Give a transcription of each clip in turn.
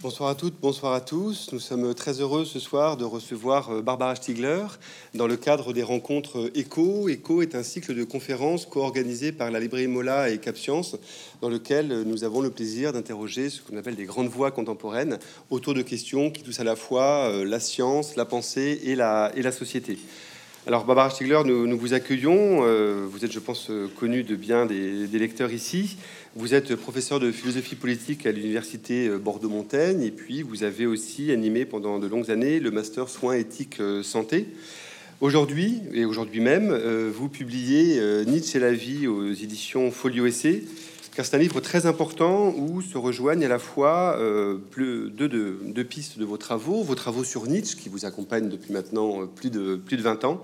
Bonsoir à toutes, bonsoir à tous. Nous sommes très heureux ce soir de recevoir euh, Barbara Stiegler dans le cadre des rencontres ECHO. ECHO est un cycle de conférences co-organisé par la librairie Mola et Cap Science, dans lequel nous avons le plaisir d'interroger ce qu'on appelle des grandes voix contemporaines autour de questions qui touchent à la fois euh, la science, la pensée et la société. Alors Barbara Stiegler, nous, vous accueillons. Euh, vous êtes, je pense, connue de bien des, lecteurs ici. Vous êtes professeur de philosophie politique à l'université euh, Bordeaux-Montaigne et puis vous avez aussi animé pendant de longues années le master soins éthiques euh, santé. Aujourd'hui, et aujourd'hui même, euh, vous publiez Nietzsche et la vie aux éditions Folio Essai car c'est un livre très important où se rejoignent à la fois euh, plus, deux, pistes de vos travaux, vos travaux sur Nietzsche qui vous accompagnent depuis maintenant euh, plus de, plus de 20 ans,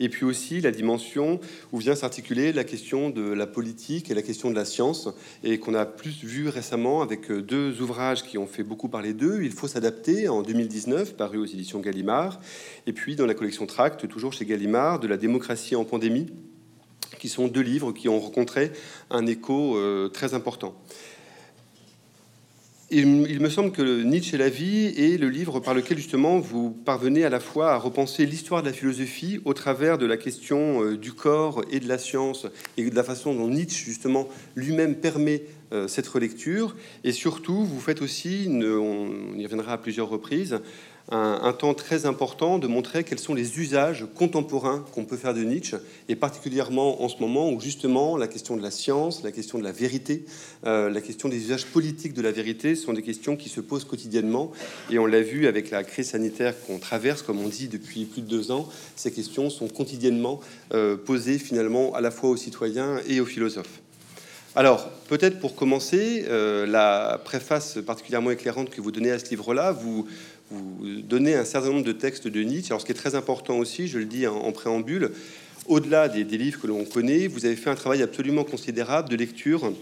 et puis aussi la dimension où vient s'articuler la question de la politique et la question de la science, et qu'on a plus vu récemment avec euh, deux ouvrages qui ont fait beaucoup parler d'eux. Il faut s'adapter en 2019, paru aux éditions Gallimard, et puis dans la collection Tract, toujours chez Gallimard, de la démocratie en pandémie qui sont deux livres qui ont rencontré un écho euh, très important. Il, me semble que Nietzsche et la vie est le livre par lequel justement vous parvenez à la fois à repenser l'histoire de la philosophie au travers de la question euh, du corps et de la science et de la façon dont Nietzsche justement lui-même permet euh, cette relecture. Et surtout, vous faites aussi, on y reviendra à plusieurs reprises, un, temps très important de montrer quels sont les usages contemporains qu'on peut faire de Nietzsche, et particulièrement en ce moment où justement la question de la science, la question de la vérité, euh, la question des usages politiques de la vérité sont des questions qui se posent quotidiennement, et on l'a vu avec la crise sanitaire qu'on traverse, comme on dit depuis plus de deux ans, ces questions sont quotidiennement euh, posées finalement à la fois aux citoyens et aux philosophes. Alors, peut-être pour commencer, euh, la préface particulièrement éclairante que vous donnez à ce livre-là, vous, vous donnez un certain nombre de textes de Nietzsche. Alors, ce qui est très important aussi, je le dis en, préambule, au-delà des, livres que l'on connaît, vous avez fait un travail absolument considérable de lecture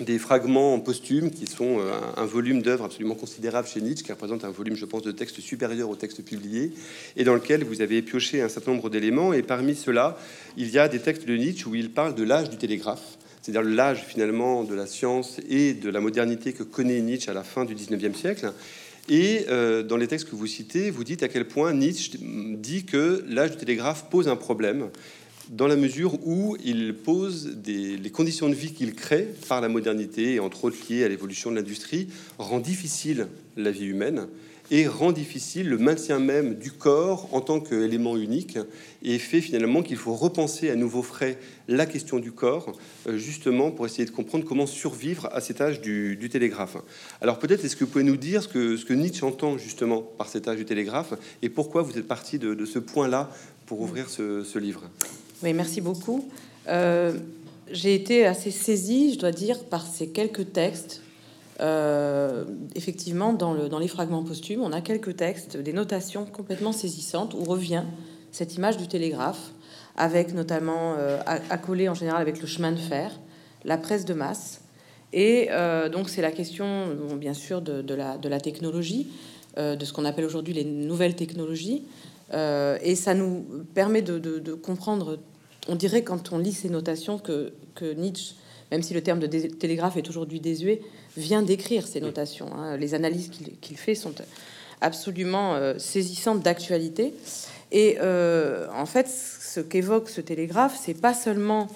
des fragments posthumes qui sont euh, un, volume d'œuvres absolument considérable chez Nietzsche, qui représente un volume, je pense, de textes supérieur aux textes publiés, et dans lequel vous avez pioché un certain nombre d'éléments. Et parmi ceux-là, il y a des textes de Nietzsche où il parle de l'âge du télégraphe, c'est-à-dire l'âge finalement de la science et de la modernité que connaît Nietzsche à la fin du 19e siècle. Et euh, dans les textes que vous citez, vous dites à quel point Nietzsche dit que l'âge du télégraphe pose un problème dans la mesure où il pose des, les conditions de vie qu'il crée par la modernité, et entre autres liées à l'évolution de l'industrie, rend difficile la vie humaine et rend difficile le maintien même du corps en tant qu'élément unique et fait finalement qu'il faut repenser à nouveau frais la question du corps, euh, justement pour essayer de comprendre comment survivre à cet âge du, télégraphe. Alors peut-être est-ce que vous pouvez nous dire ce que, ce que Nietzsche entend justement par cet âge du télégraphe et pourquoi vous êtes parti de, ce point-là pour ouvrir ce, livre? Oui, merci beaucoup. Euh, j'ai été assez saisie, je dois dire, par ces quelques textes euh, effectivement, dans, le, dans, les fragments posthumes, on a quelques textes, des notations complètement saisissantes où revient cette image du télégraphe, avec notamment euh, accolé en général avec le chemin de fer, la presse de masse. Et euh, donc, c'est la question, bien sûr, de, la, technologie, de ce qu'on appelle aujourd'hui les nouvelles technologies. et ça nous permet de, de, comprendre, on dirait quand on lit ces notations, que, que Nietzsche, même si le terme de télégraphe est aujourd'hui désuet, vient d'écrire ces notations. Hein. Les analyses qu'il fait sont absolument euh, saisissantes d'actualité. Et euh, en fait, ce qu'évoque ce télégraphe, c'est pas seulement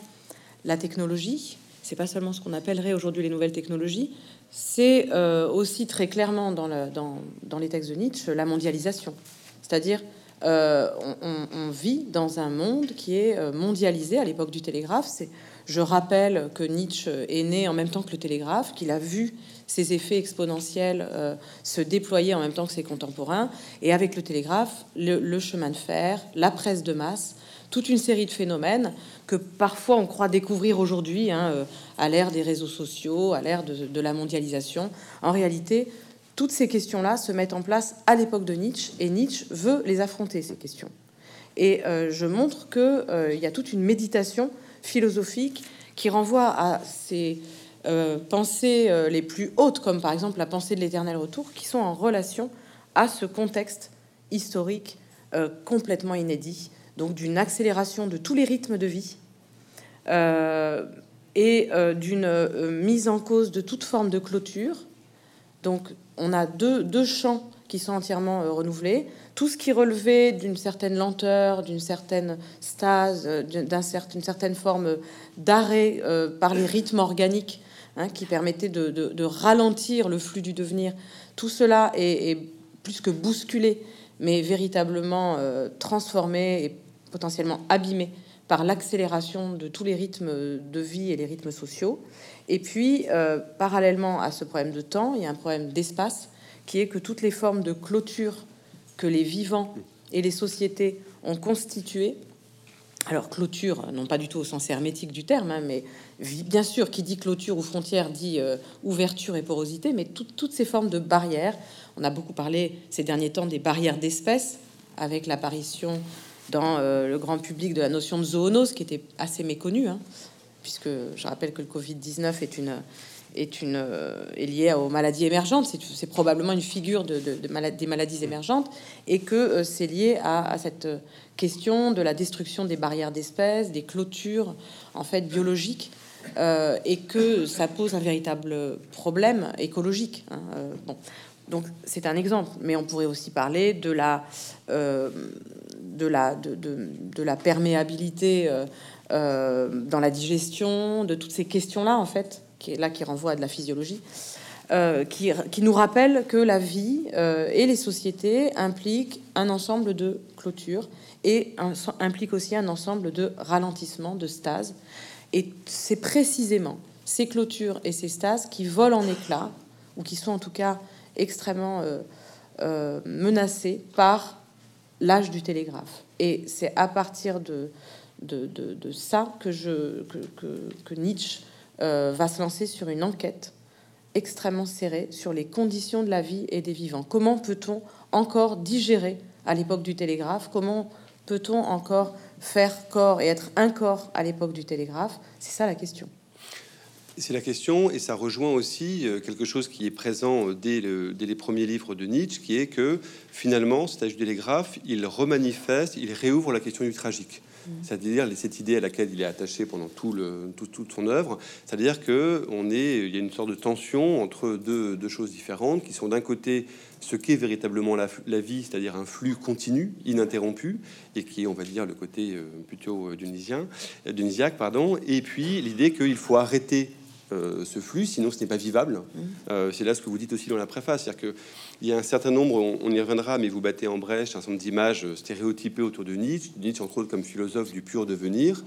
la technologie, c'est pas seulement ce qu'on appellerait aujourd'hui les nouvelles technologies, c'est euh, aussi très clairement dans, dans, dans, les textes de Nietzsche la mondialisation. C'est-à-dire, on, on, vit dans un monde qui est mondialisé à l'époque du télégraphe. C'est je rappelle que Nietzsche est né en même temps que le télégraphe, qu'il a vu ses effets exponentiels euh, se déployer en même temps que ses contemporains, et avec le télégraphe, le, chemin de fer, la presse de masse, toute une série de phénomènes que parfois on croit découvrir aujourd'hui hein, euh, à l'ère des réseaux sociaux, à l'ère de, la mondialisation. En réalité, toutes ces questions-là se mettent en place à l'époque de Nietzsche, et Nietzsche veut les affronter, ces questions. Et euh, je montre qu'il y a toute une méditation philosophique qui renvoie à ces euh, pensées euh, les plus hautes, comme par exemple la pensée de l'éternel retour, qui sont en relation à ce contexte historique euh, complètement inédit, donc d'une accélération de tous les rythmes de vie et d'une mise en cause de toute forme de clôture. Donc on a deux, deux champs qui sont entièrement renouvelés. Tout ce qui relevait d'une certaine lenteur, d'une certaine stase, d'une certaine forme d'arrêt par les rythmes organiques hein, qui permettaient de, ralentir le flux du devenir, tout cela est, plus que bousculé, mais véritablement transformé et potentiellement abîmé par l'accélération de tous les rythmes de vie et les rythmes sociaux. Et puis, euh, parallèlement à ce problème de temps, il y a un problème d'espace qui est que toutes les formes de clôture que les vivants et les sociétés ont constituées, alors clôture, non pas du tout au sens hermétique du terme, hein, mais bien sûr, qui dit clôture ou frontière dit euh, ouverture et porosité, mais toutes ces formes de barrières, on a beaucoup parlé ces derniers temps des barrières d'espèces, avec l'apparition dans euh, le grand public de la notion de zoonose, qui était assez méconnue, hein, puisque je rappelle que le Covid-19 est une est une euh, est lié aux maladies émergentes. C'est probablement une figure de, des maladies émergentes et que euh, c'est lié à, cette question de la destruction des barrières d'espèces, des clôtures en fait biologiques. et que ça pose un véritable problème écologique. Hein, donc c'est un exemple, mais on pourrait aussi parler de la, euh, de la, de, la perméabilité euh, euh, dans la digestion, de toutes ces questions-là, en fait, qui est là qui renvoie à de la physiologie, qui, qui, nous rappelle que la vie et les sociétés impliquent un ensemble de clôtures et un, impliquent aussi un ensemble de ralentissements, de stase. Et c'est précisément ces clôtures et ces stases qui volent en éclats, ou qui sont en tout cas extrêmement euh, euh, menacé par l'âge du télégraphe. Et c'est à partir de, de, ça que, je, que, que, Nietzsche euh, va se lancer sur une enquête extrêmement serrée sur les conditions de la vie et des vivants. Comment peut-on encore digérer à l'époque du télégraphe Comment peut-on encore faire corps et être un corps à l'époque du télégraphe? C'est ça la question. C'est la question, et ça rejoint aussi euh, quelque chose qui est présent euh, dès, les premiers livres de Nietzsche, qui est que finalement, cet âge du télégraphe, il remanifeste, il réouvre la question du tragique. C'est-à-dire cette idée à laquelle il est attaché pendant tout le, toute son œuvre, c'est-à-dire que on est, il y a une sorte de tension entre deux, choses différentes, qui sont d'un côté ce qu'est véritablement la, vie, c'est-à-dire un flux continu, ininterrompu, et qui est, on va dire, le côté euh, plutôt dionysien, dionysiaque, pardon, et puis l'idée qu'il faut arrêter euh, ce flux, sinon ce n'est pas vivable. Mmh. Euh, c'est là ce que vous dites aussi dans la préface, c'est-à-dire qu'il y a un certain nombre, on, y reviendra, mais vous battez en brèche un certain nombre d'images stéréotypées autour de Nietzsche, Nietzsche entre autres comme philosophe du pur devenir,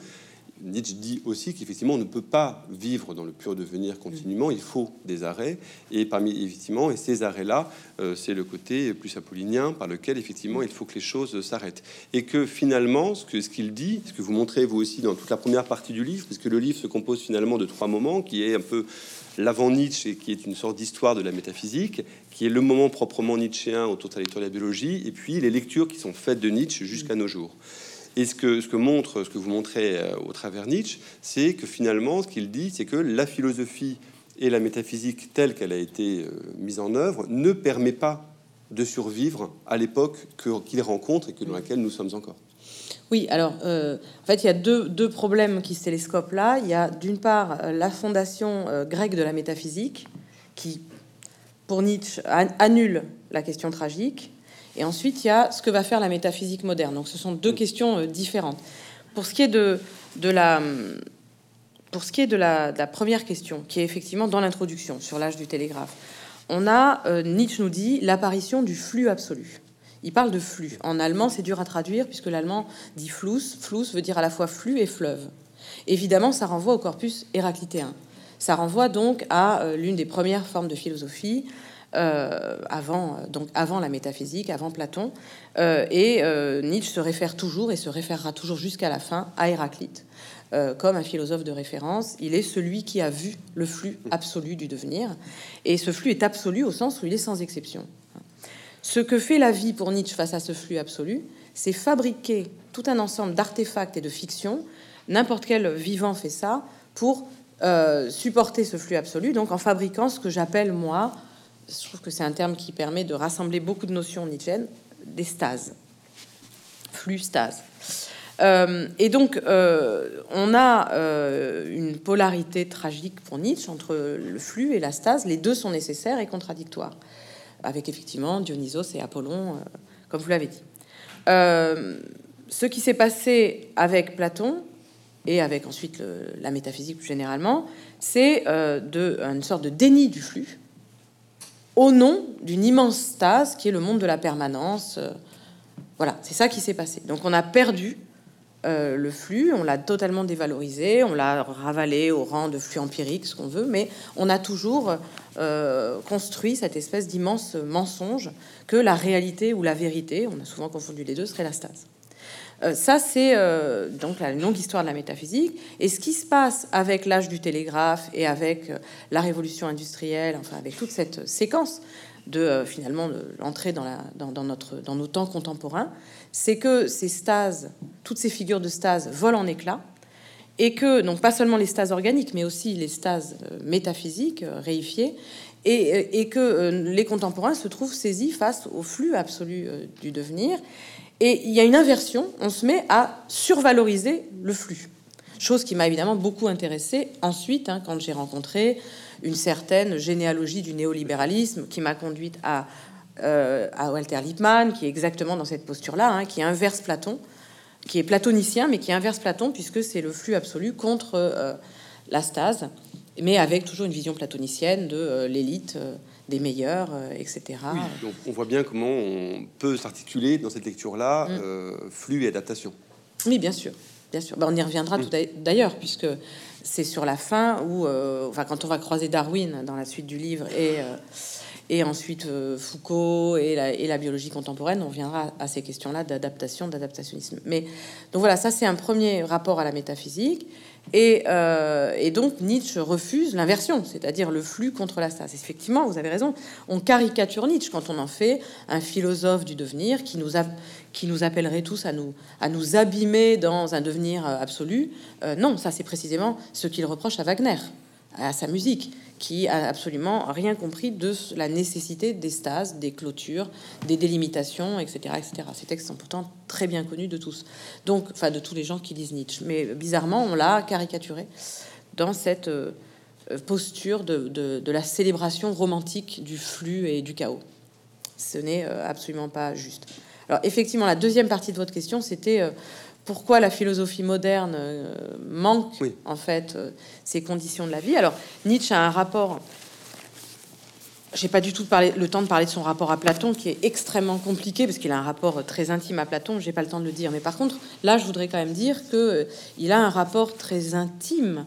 Nietzsche dit aussi qu'effectivement, on ne peut pas vivre dans le pur devenir continuellement, il faut des arrêts. Et parmi, effectivement, et ces arrêts-là, euh, c'est le côté plus apollinien par lequel, effectivement, il faut que les choses s'arrêtent. Et que finalement, ce qu'il ce dit, ce que vous montrez vous aussi dans toute la première partie du livre, puisque le livre se compose finalement de trois moments, qui est un peu l'avant Nietzsche, et qui est une sorte d'histoire de la métaphysique, qui est le moment proprement nietzschéen autour de la biologie, et puis les lectures qui sont faites de Nietzsche jusqu'à nos jours. Et ce que, ce que montre, ce que vous montrez euh, au travers Nietzsche, c'est que finalement, ce qu'il dit, c'est que la philosophie et la métaphysique telle qu'elle a été euh, mise en œuvre ne permet pas de survivre à l'époque qu'il rencontre et que dans laquelle nous sommes encore. Oui, alors euh, en fait, il y a deux, deux, problèmes qui se télescopent là. Il y a d'une part la fondation grecque de la métaphysique qui, pour Nietzsche, annule la question tragique, et ensuite, il y a ce que va faire la métaphysique moderne. Donc, ce sont deux questions euh, différentes. Pour ce qui est de, de la, pour ce qui est de la, première question, qui est effectivement dans l'introduction sur l'âge du télégraphe, on a, euh, Nietzsche nous dit, l'apparition du flux absolu. Il parle de flux. En allemand, c'est dur à traduire puisque l'allemand dit flux. Flux veut dire à la fois flux et fleuve. Évidemment, ça renvoie au corpus héraclitéen. Ça renvoie donc à euh, l'une des premières formes de philosophie, avant, donc avant la métaphysique, avant Platon. Euh, et euh, Nietzsche se réfère toujours et se référera toujours jusqu'à la fin à Héraclite. comme un philosophe de référence, il est celui qui a vu le flux absolu du devenir. Et ce flux est absolu au sens où il est sans exception. Ce que fait la vie pour Nietzsche face à ce flux absolu, c'est fabriquer tout un ensemble d'artefacts et de fictions. N'importe quel vivant fait ça pour supporter ce flux absolu, donc en fabriquant ce que j'appelle moi je trouve que c'est un terme qui permet de rassembler beaucoup de notions nietzschéennes, des stases, flux stases. Euh, et donc, euh, on a euh, une polarité tragique pour Nietzsche entre le flux et la stase. Les deux sont nécessaires et contradictoires. avec effectivement Dionysos et Apollon, comme vous l'avez dit. ce qui s'est passé avec Platon et avec ensuite la métaphysique plus généralement, c'est une sorte de déni du flux au nom d'une immense stase qui est le monde de la permanence. Voilà, c'est ça qui s'est passé. Donc on a perdu euh, le flux, on l'a totalement dévalorisé, on l'a ravalé au rang de flux empirique, ce qu'on veut, mais on a toujours euh, construit cette espèce d'immense mensonge que la réalité ou la vérité, on a souvent confondu les deux, serait la stase. Euh, ça, c'est donc la longue histoire de la métaphysique. Et ce qui se passe avec l'âge du télégraphe et avec la révolution industrielle, enfin avec toute cette séquence de finalement l'entrée dans, notre, dans nos temps contemporains, c'est que ces stases, toutes ces figures de stase volent en éclats, et que, donc pas seulement les stases organiques, mais aussi les stases euh, métaphysiques euh, réifiées, et, que euh, les contemporains se trouvent saisis face au flux absolu du devenir. Et il y a une inversion, on se met à survaloriser le flux. Chose qui m'a évidemment beaucoup intéressé ensuite, hein, quand j'ai rencontré une certaine généalogie du néolibéralisme qui m'a conduite à euh, à Walter Lippmann, qui est exactement dans cette posture-là, hein, qui inverse Platon, qui est platonicien, mais qui inverse Platon, puisque c'est le flux absolu contre euh, la stase, mais avec toujours une vision platonicienne de euh, l'élite, des meilleurs, etc. donc on voit bien comment on peut s'articuler dans cette lecture-là, mm. flux et adaptation. Oui, bien sûr. Bien sûr. Ben, on y reviendra mm. tout d'ailleurs, puisque c'est sur la fin où, enfin, quand on va croiser Darwin dans la suite du livre et et ensuite euh, Foucault et la, biologie contemporaine, on viendra à ces questions-là d'adaptation, d'adaptationnisme. Mais donc voilà, ça c'est un premier rapport à la métaphysique. Et, euh, et donc Nietzsche refuse l'inversion, c'est-à-dire le flux contre la stase. Effectivement, vous avez raison, on caricature Nietzsche quand on en fait un philosophe du devenir qui nous, qui nous appellerait tous à nous, à nous abîmer dans un devenir absolu. Euh, non, ça c'est précisément ce qu'il reproche à Wagner, à sa musique qui a absolument rien compris de la nécessité des stases, des clôtures, des délimitations, etc., etc. Ces textes sont pourtant très bien connus de tous, donc, enfin, de tous les gens qui lisent Nietzsche. Mais bizarrement, on l'a caricaturé dans cette euh, posture de, la célébration romantique du flux et du chaos. Ce n'est euh, absolument pas juste. Alors, effectivement, la deuxième partie de votre question, c'était euh, pourquoi la philosophie moderne euh, manque en fait euh, ces conditions de la vie. Alors Nietzsche a un rapport. J'ai pas du tout parlé, le temps de parler de son rapport à Platon, qui est extrêmement compliqué parce qu'il a un rapport très intime à Platon. J'ai pas le temps de le dire, mais par contre, là, je voudrais quand même dire que euh, il a un rapport très intime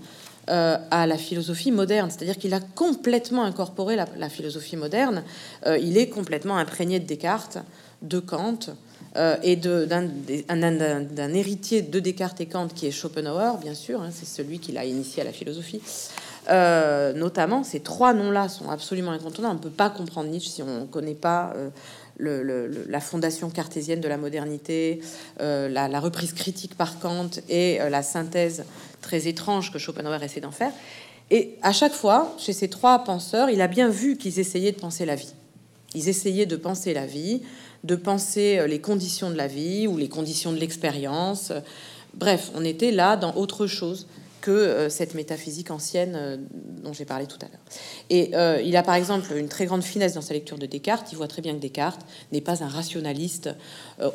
à la philosophie moderne, c'est-à-dire qu'il a complètement incorporé la, philosophie moderne. il est complètement imprégné de Descartes, de Kant, euh, et d'un héritier de Descartes et Kant qui est Schopenhauer, bien sûr, hein, c'est celui qui l'a initié à la philosophie. Euh, notamment, ces trois noms-là sont absolument incontournables. On ne peut pas comprendre Nietzsche si on ne connaît pas euh, la fondation cartésienne de la modernité, la, la, reprise critique par Kant et la synthèse très étrange que Schopenhauer essaie d'en faire. Et à chaque fois, chez ces trois penseurs, il a bien vu qu'ils essayaient de penser la vie. Ils essayaient de penser la vie de penser euh, les conditions de la vie ou les conditions de l'expérience. Bref, on était là dans autre chose que euh, cette métaphysique ancienne euh, dont j'ai parlé tout à l'heure. Et il a par exemple une très grande finesse dans sa lecture de Descartes. Il voit très bien que Descartes n'est pas un rationaliste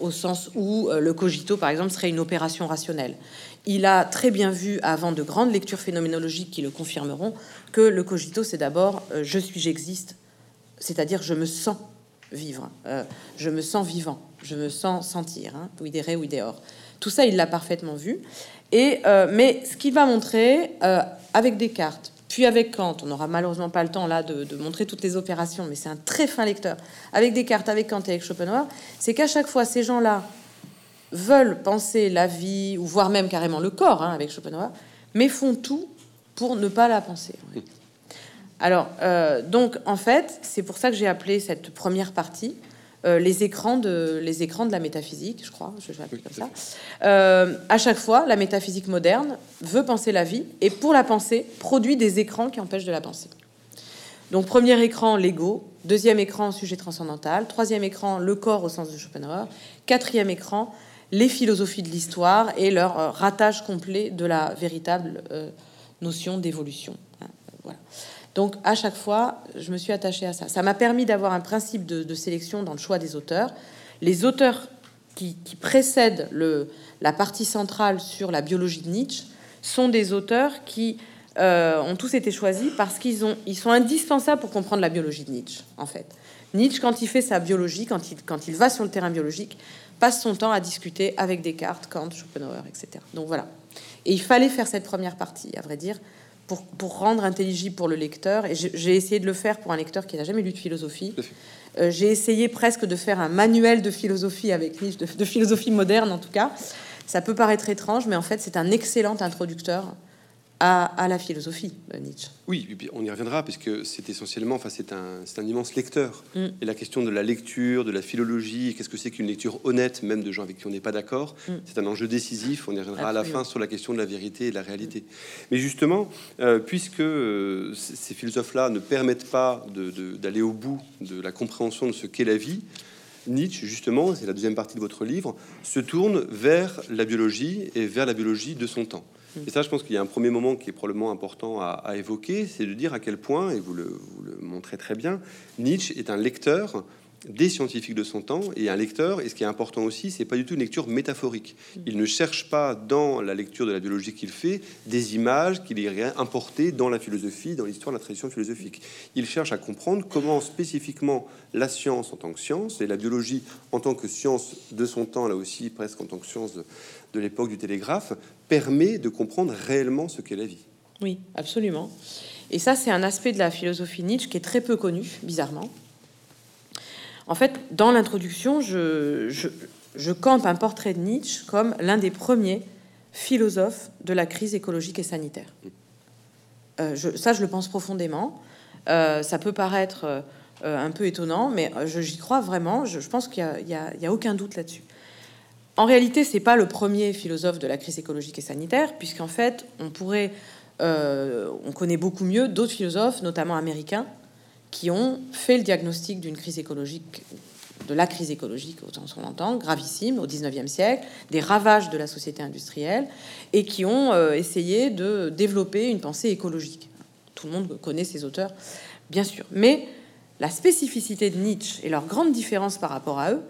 au sens où le cogito, par exemple, serait une opération rationnelle. Il a très bien vu, avant de grandes lectures phénoménologiques qui le confirmeront, que le cogito, c'est d'abord je suis, j'existe, c'est-à-dire je me sens vivre. Euh, je me sens vivant, je me sens sentir, hein, oui des ou des Tout ça, il l'a parfaitement vu. Et, euh, mais ce qu'il va montrer euh, avec Descartes, puis avec Kant, on n'aura malheureusement pas le temps là de, montrer toutes les opérations, mais c'est un très fin lecteur. Avec Descartes, avec Kant et avec Schopenhauer, c'est qu'à chaque fois, ces gens-là veulent penser la vie, ou voire même carrément le corps, hein, avec Schopenhauer, mais font tout pour ne pas la penser. Alors, euh, donc, en fait, c'est pour ça que j'ai appelé cette première partie euh, les, écrans de, les écrans de la métaphysique, je crois, je vais appeler comme ça. Euh, à chaque fois, la métaphysique moderne veut penser la vie et, pour la penser, produit des écrans qui empêchent de la penser. Donc, premier écran, l'ego. Deuxième écran, sujet transcendantal. Troisième écran, le corps au sens de Schopenhauer. Quatrième écran, les philosophies de l'histoire et leur ratage complet de la véritable notion d'évolution. Hein, voilà. Donc à chaque fois, je me suis attachée à ça. Ça m'a permis d'avoir un principe de, sélection dans le choix des auteurs. Les auteurs qui, précèdent la partie centrale sur la biologie de Nietzsche sont des auteurs qui euh, ont tous été choisis parce qu'ils ont, ils sont indispensables pour comprendre la biologie de Nietzsche, en fait. Nietzsche, quand il fait sa biologie, quand il va sur le terrain biologique, passe son temps à discuter avec Descartes, Kant, Schopenhauer, etc. Donc voilà. Et il fallait faire cette première partie, à vrai dire, pour, pour rendre intelligible pour le lecteur. Et j'ai essayé de le faire pour un lecteur qui n'a jamais lu de philosophie. Euh, j'ai essayé presque de faire un manuel de philosophie avec Nietzsche, de philosophie moderne en tout cas. Ça peut paraître étrange, mais en fait, c'est un excellent introducteur à, la philosophie de Nietzsche. Oui, on y reviendra, puisque c'est essentiellement, enfin, c'est un, un, immense lecteur. Mm. Et la question de la lecture, de la philologie, qu'est-ce que c'est qu'une lecture honnête, même de gens avec qui on n'est pas d'accord, mm. c'est un enjeu décisif. On y reviendra à la fin sur la question de la vérité et de la réalité. Mais justement, euh, puisque euh, ces philosophes-là ne permettent pas d'aller au bout de la compréhension de ce qu'est la vie, Nietzsche, justement, c'est la deuxième partie de votre livre, se tourne vers la biologie et vers la biologie de son temps. Et ça, je pense qu'il y a un premier moment qui est probablement important à, évoquer, c'est de dire à quel point, et vous le, montrez très bien, Nietzsche est un lecteur des scientifiques de son temps et un lecteur. Et ce qui est important aussi, c'est pas du tout une lecture métaphorique. Il ne cherche pas dans la lecture de la biologie qu'il fait des images qu'il irait importer dans la philosophie, dans l'histoire de la tradition philosophique. Il cherche à comprendre comment spécifiquement la science en tant que science et la biologie en tant que science de son temps, là aussi presque en tant que science de l'époque du télégraphe, permet de comprendre réellement ce qu'est la vie. Oui, absolument. Et ça, c'est un aspect de la philosophie Nietzsche qui est très peu connu, bizarrement. En fait, dans l'introduction, je, je, campe un portrait de Nietzsche comme l'un des premiers philosophes de la crise écologique et sanitaire. Euh, ça, je le pense profondément. Euh, ça peut paraître euh, un peu étonnant, mais j'y crois vraiment. Je, pense qu'il n'y a, a, aucun doute là-dessus. En réalité, c'est pas le premier philosophe de la crise écologique et sanitaire, puisqu'en fait, on pourrait, on connaît beaucoup mieux d'autres philosophes, notamment américains, qui ont fait le diagnostic d'une crise écologique, de la crise écologique au sens on l'entend, gravissime au 19e siècle, des ravages de la société industrielle, et qui ont euh, essayé de développer une pensée écologique. Tout le monde connaît ces auteurs, bien sûr. Mais la spécificité de Nietzsche et leur grande différence par rapport à eux,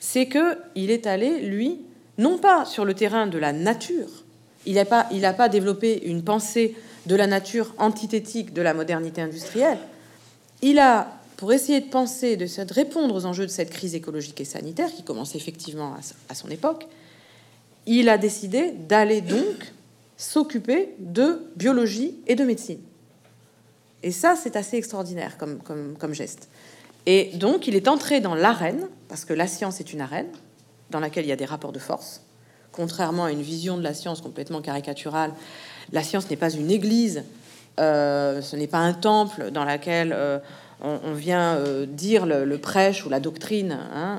c'est que il est allé, lui, non pas sur le terrain de la nature, il n'a pas, développé une pensée de la nature antithétique de la modernité industrielle, il a, pour essayer de penser, de, répondre aux enjeux de cette crise écologique et sanitaire, qui commence effectivement à, son époque, il a décidé d'aller donc s'occuper de biologie et de médecine. Et ça, c'est assez extraordinaire comme, geste. Et donc, il est entré dans l'arène, parce que la science est une arène, dans laquelle il y a des rapports de force. Contrairement à une vision de la science complètement caricaturale, la science n'est pas une église euh, ce n'est pas un temple dans lequel euh, on, vient euh, dire le, prêche ou la doctrine hein,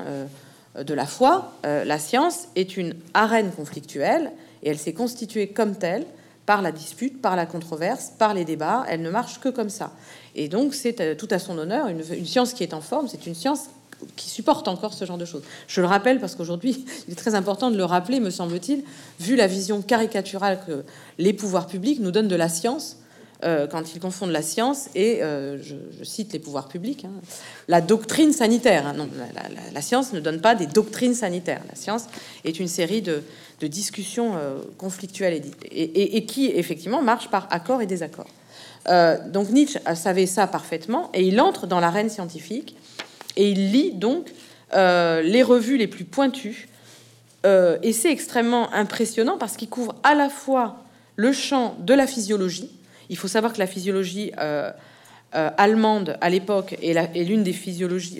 de la foi. la science est une arène conflictuelle et elle s'est constituée comme telle par la dispute, par la controverse, par les débats. Elle ne marche que comme ça. Et donc c'est tout à son honneur. Une, une science qui est en forme, c'est une science qui supporte encore ce genre de choses. Je le rappelle parce qu'aujourd'hui, il est très important de le rappeler, me semble-t-il, vu la vision caricaturale que les pouvoirs publics nous donnent de la science euh, quand ils confondent la science et, euh, je, cite les pouvoirs publics, hein, la doctrine sanitaire. Hein. non, la, science ne donne pas des doctrines sanitaires. La science est une série de, discussions euh, conflictuelles et, et, qui, effectivement, marchent par accord et désaccord. donc Nietzsche savait ça parfaitement et il entre dans l'arène scientifique et il lit donc les revues les plus pointues. et c'est extrêmement impressionnant parce qu'il couvre à la fois le champ de la physiologie, il faut savoir que la physiologie euh, euh, allemande à l'époque est l'une des physiologies.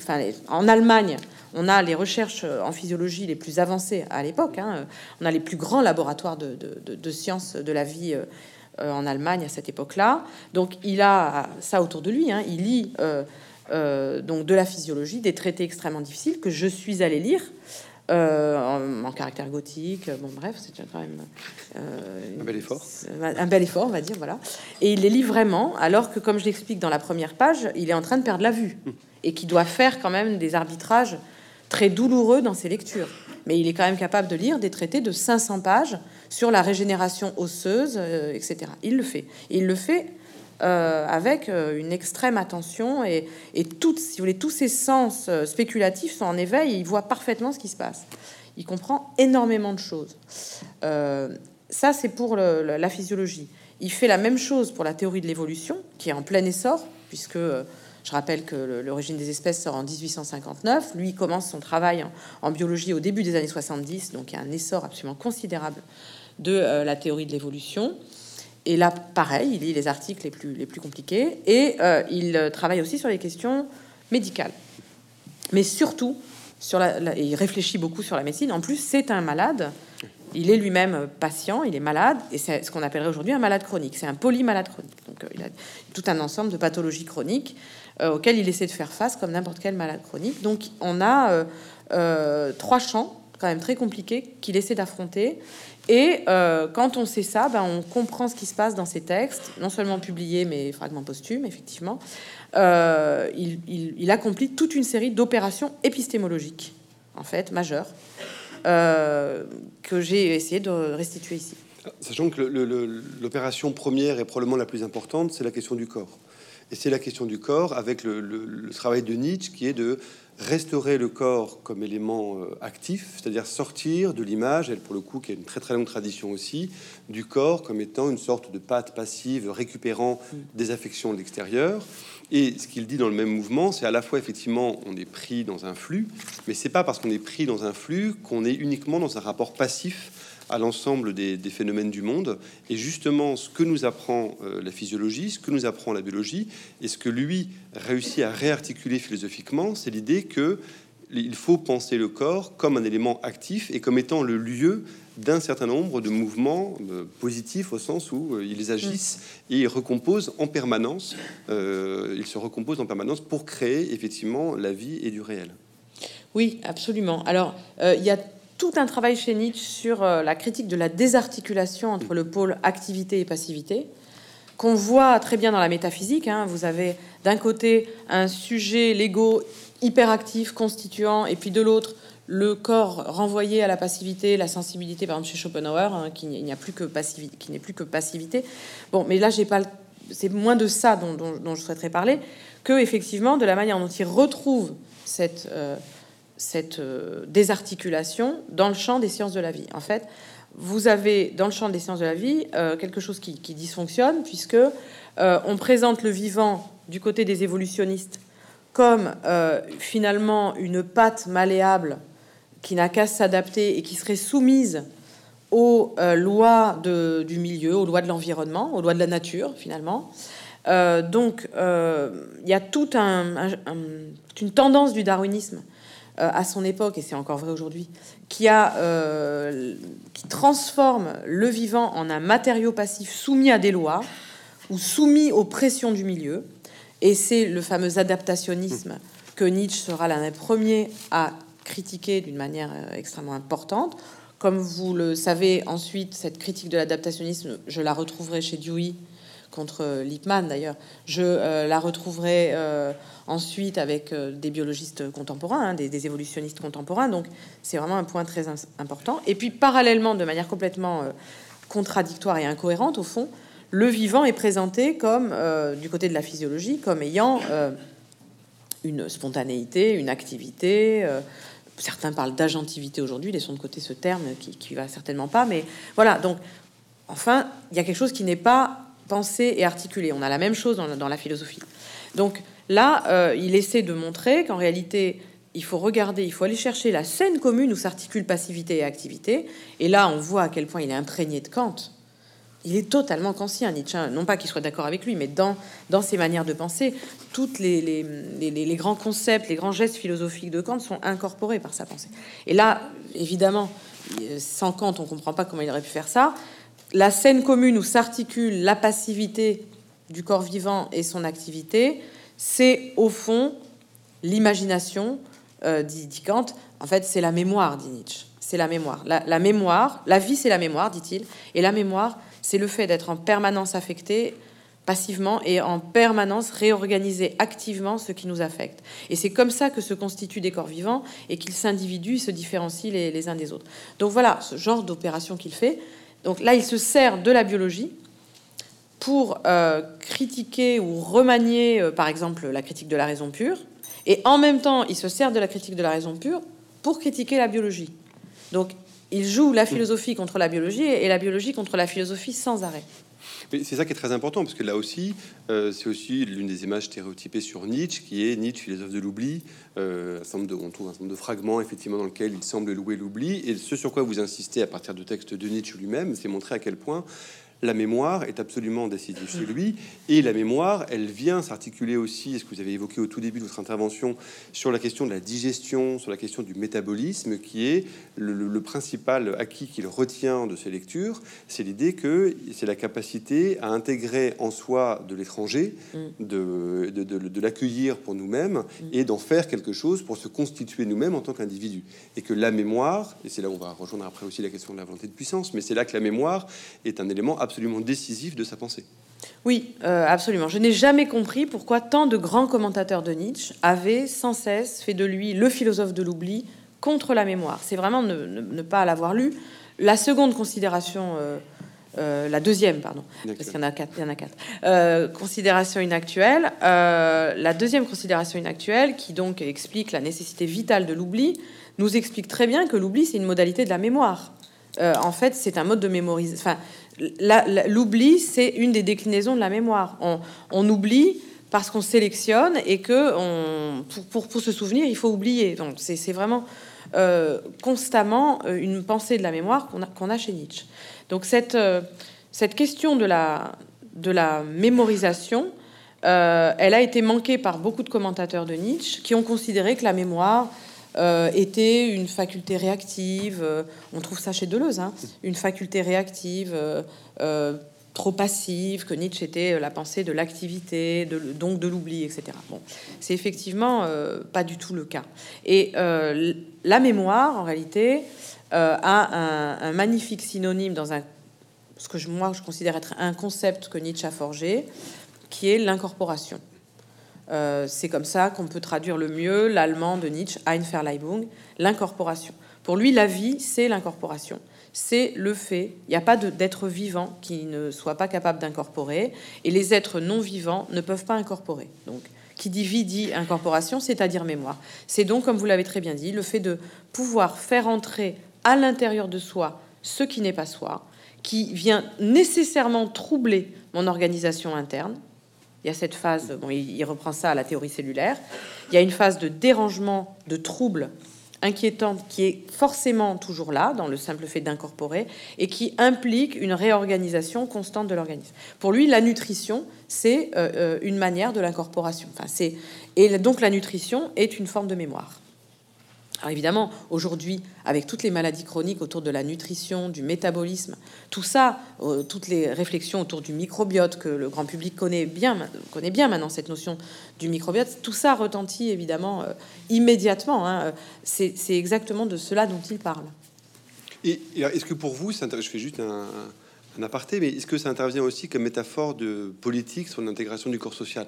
En Allemagne, on a les recherches en physiologie les plus avancées à l'époque. Hein. On a les plus grands laboratoires de, sciences de la vie euh, en Allemagne à cette époque-là. Donc, il a ça autour de lui. Hein. Il lit donc de la physiologie, des traités extrêmement difficiles que je suis allé lire. Euh, en, caractère gothique. Bon, bref, c'est quand même euh, un bel effort. Un bel effort, on va dire, voilà. Et il les lit vraiment, alors que, comme je l'explique dans la première page, il est en train de perdre la vue hmm. et qui doit faire quand même des arbitrages très douloureux dans ses lectures. Mais il est quand même capable de lire des traités de 500 pages sur la régénération osseuse, euh, etc. Il le fait. il le fait avec une extrême attention et, toutes, si vous voulez, tous ses sens spéculatifs sont en éveil et il voit parfaitement ce qui se passe. Il comprend énormément de choses. ça, c'est pour la physiologie. Il fait la même chose pour la théorie de l'évolution, qui est en plein essor, puisque je rappelle que l'origine des espèces sort en 1859. Lui commence son travail en, biologie au début des années 70, donc il y a un essor absolument considérable de euh, la théorie de l'évolution. Et là, pareil, il lit les articles les plus, les plus compliqués et euh, il travaille aussi sur les questions médicales. Mais surtout, il réfléchit beaucoup sur la médecine. En plus, c'est un malade. Il est lui-même patient, il est malade, et c'est ce qu'on appellerait aujourd'hui un malade chronique. C'est un polymalade chronique. Donc, euh, il a tout un ensemble de pathologies chroniques euh, auquel il essaie de faire face comme n'importe quel malade chronique. Donc on a euh, euh, trois champs quand même très compliqués qu'il essaie d'affronter. Et quand on sait ça, ben, on comprend ce qui se passe dans ces textes, non seulement publiés, mais fragments posthumes, effectivement. Il, accomplit toute une série d'opérations épistémologiques, en fait, majeures, que j'ai essayé de restituer ici. Sachant que l'opération première et probablement la plus importante, c'est la question du corps. Et c'est la question du corps avec le, travail de Nietzsche qui est de restaurer le corps comme élément euh, actif, c'est-à-dire sortir de l'image, elle pour le coup qui a une très très longue tradition aussi, du corps comme étant une sorte de pâte passive récupérant des affections de l'extérieur. Et ce qu'il dit dans le même mouvement, c'est à la fois effectivement on est pris dans un flux, mais c'est pas parce qu'on est pris dans un flux qu'on est uniquement dans un rapport passif à l'ensemble des, phénomènes du monde. Et justement, ce que nous apprend euh, la physiologie, ce que nous apprend la biologie, et ce que lui réussit à réarticuler philosophiquement, c'est l'idée que il faut penser le corps comme un élément actif et comme étant le lieu d'un certain nombre de mouvements euh, positifs au sens où euh, ils agissent et ils recomposent en permanence. ils se recomposent en permanence pour créer effectivement la vie et du réel. Oui, absolument. Alors, il y a tout un travail chez Nietzsche sur euh, la critique de la désarticulation entre le pôle activité et passivité, qu'on voit très bien dans la métaphysique. Hein. Vous avez d'un côté un sujet, l'ego, hyperactif, constituant, et puis de l'autre, le corps renvoyé à la passivité, la sensibilité, par exemple chez Schopenhauer, hein, qui n'y plus que n'est plus que passivité. Bon, mais là, j'ai pas, c'est moins de ça dont, je souhaiterais parler que effectivement de la manière dont il retrouve cette euh, cette euh, désarticulation dans le champ des sciences de la vie. En fait, vous avez dans le champ des sciences de la vie euh, quelque chose qui, dysfonctionne, puisque euh, on présente le vivant du côté des évolutionnistes comme finalement une pâte malléable qui n'a qu'à s'adapter et qui serait soumise aux lois du milieu, aux lois de l'environnement, aux lois de la nature, finalement. donc, il y a toute une tendance du darwinisme à son époque, et c'est encore vrai aujourd'hui, qui, a, euh, qui transforme le vivant en un matériau passif soumis à des lois ou soumis aux pressions du milieu. Et c'est le fameux adaptationnisme que Nietzsche sera l'un des premiers à critiquer d'une manière euh, extrêmement importante. Comme vous le savez, ensuite, cette critique de l'adaptationnisme, je la retrouverai chez Dewey contre Lippmann d'ailleurs. Je la retrouverai ensuite avec euh, des biologistes contemporains, hein, des, évolutionnistes contemporains. Donc c'est vraiment un point très important. Et puis parallèlement, de manière complètement euh, contradictoire et incohérente, au fond, le vivant est présenté comme, euh, du côté de la physiologie, comme ayant une spontanéité, une activité. certains parlent d'agentivité aujourd'hui, laissons de côté ce terme qui, qui va certainement pas. Mais voilà, donc enfin, il y a quelque chose qui n'est pas pensé et articulé. On a la même chose dans, la philosophie. Donc Là, euh, il essaie de montrer qu'en réalité, il faut regarder, il faut aller chercher la scène commune où s'articulent passivité et activité. Et là, on voit à quel point il est imprégné de Kant. Il est totalement kantien, Nietzsche. Non pas qu'il soit d'accord avec lui, mais dans, dans ses manières de penser, toutes les, les, grands concepts, les grands gestes philosophiques de Kant sont incorporés par sa pensée. Et là, évidemment, sans Kant, on ne comprend pas comment il aurait pu faire ça. La scène commune où s'articule la passivité du corps vivant et son activité, c'est au fond l'imagination, euh, dit, Kant. En fait, c'est la mémoire, dit Nietzsche. C'est la mémoire. La, mémoire, la vie, c'est la mémoire, dit-il. Et la mémoire, c'est le fait d'être en permanence affecté passivement et en permanence réorganiser activement ce qui nous affecte. Et c'est comme ça que se constituent des corps vivants et qu'ils s'individuent, se différencient les, les, uns des autres. Donc voilà ce genre d'opération qu'il fait. Donc là, il se sert de la biologie pour euh, critiquer ou remanier, euh, par exemple, la critique de la raison pure, et en même temps, il se sert de la critique de la raison pure pour critiquer la biologie. Donc, il joue la philosophie contre la biologie et la biologie contre la philosophie sans arrêt. C'est ça qui est très important, parce que là aussi, euh, c'est aussi l'une des images stéréotypées sur Nietzsche, qui est Nietzsche, philosophe de l'oubli. Euh, de, on trouve un certain nombre de fragments, effectivement, dans lequel il semble louer l'oubli. Et ce sur quoi vous insistez à partir de textes de Nietzsche lui-même, c'est montrer à quel point la mémoire est absolument décisive chez lui. Et la mémoire, elle vient s'articuler aussi, ce que vous avez évoqué au tout début de votre intervention, sur la question de la digestion, sur la question du métabolisme, qui est le, principal acquis qu'il retient de ces lectures. C'est l'idée que c'est la capacité à intégrer en soi de l'étranger, mm. de, de, l'accueillir pour nous-mêmes mm. et d'en faire quelque chose pour se constituer nous-mêmes en tant qu'individu. Et que la mémoire, et c'est là où on va rejoindre après aussi la question de la volonté de puissance, mais c'est là que la mémoire est un élément absolument absolument décisif de sa pensée. Oui, euh, absolument. Je n'ai jamais compris pourquoi tant de grands commentateurs de Nietzsche avaient sans cesse fait de lui le philosophe de l'oubli contre la mémoire. C'est vraiment ne, pas l'avoir lu. La seconde considération, euh, euh, la deuxième, pardon, parce qu'il y en a quatre. Il y en a quatre. considération inactuelle. la deuxième considération inactuelle, qui donc explique la nécessité vitale de l'oubli, nous explique très bien que l'oubli c'est une modalité de la mémoire. en fait, c'est un mode de mémorisation. Enfin, L'oubli, c'est une des déclinaisons de la mémoire. On, oublie parce qu'on sélectionne et que pour, pour, se souvenir, il faut oublier. Donc c'est vraiment euh, constamment euh, une pensée de la mémoire qu'on a, a, chez Nietzsche. Donc cette, euh, cette question de la, de la mémorisation, elle a été manquée par beaucoup de commentateurs de Nietzsche qui ont considéré que la mémoire euh, était une faculté réactive. Euh, on trouve ça chez Deleuze, hein, une faculté réactive. Euh, trop passive, que Nietzsche était la pensée de l'activité, donc de l'oubli, etc. Bon, c'est effectivement pas du tout le cas. Et la mémoire, en réalité, a un, magnifique synonyme dans ce que moi je considère être un concept que Nietzsche a forgé, qui est l'incorporation. Euh, c'est comme ça qu'on peut traduire le mieux l'allemand de Nietzsche, Einverleibung, l'incorporation. Pour lui, la vie, c'est l'incorporation. C'est le fait, il n'y a pas d'être vivant qui ne soit pas capable d'incorporer, et les êtres non vivants ne peuvent pas incorporer. Donc, qui dit vie dit incorporation, c'est-à-dire mémoire. C'est donc, comme vous l'avez très bien dit, le fait de pouvoir faire entrer à l'intérieur de soi ce qui n'est pas soi, qui vient nécessairement troubler mon organisation interne, il y a cette phase, bon, il, reprend ça à la théorie cellulaire. Il y a une phase de dérangement, de trouble inquiétante qui est forcément toujours là, dans le simple fait d'incorporer, et qui implique une réorganisation constante de l'organisme. Pour lui, la nutrition, c'est euh, euh, une manière de l'incorporation. Enfin, et donc la nutrition est une forme de mémoire. Alors évidemment, aujourd'hui, avec toutes les maladies chroniques autour de la nutrition, du métabolisme, tout ça, euh, toutes les réflexions autour du microbiote que le grand public connaît bien, maintenant cette notion du microbiote, tout ça retentit évidemment euh, immédiatement. Hein. C'est exactement de cela dont il parle. Et, est-ce que pour vous, je fais juste un, un aparté, mais est-ce que ça intervient aussi comme métaphore de politique sur l'intégration du corps social?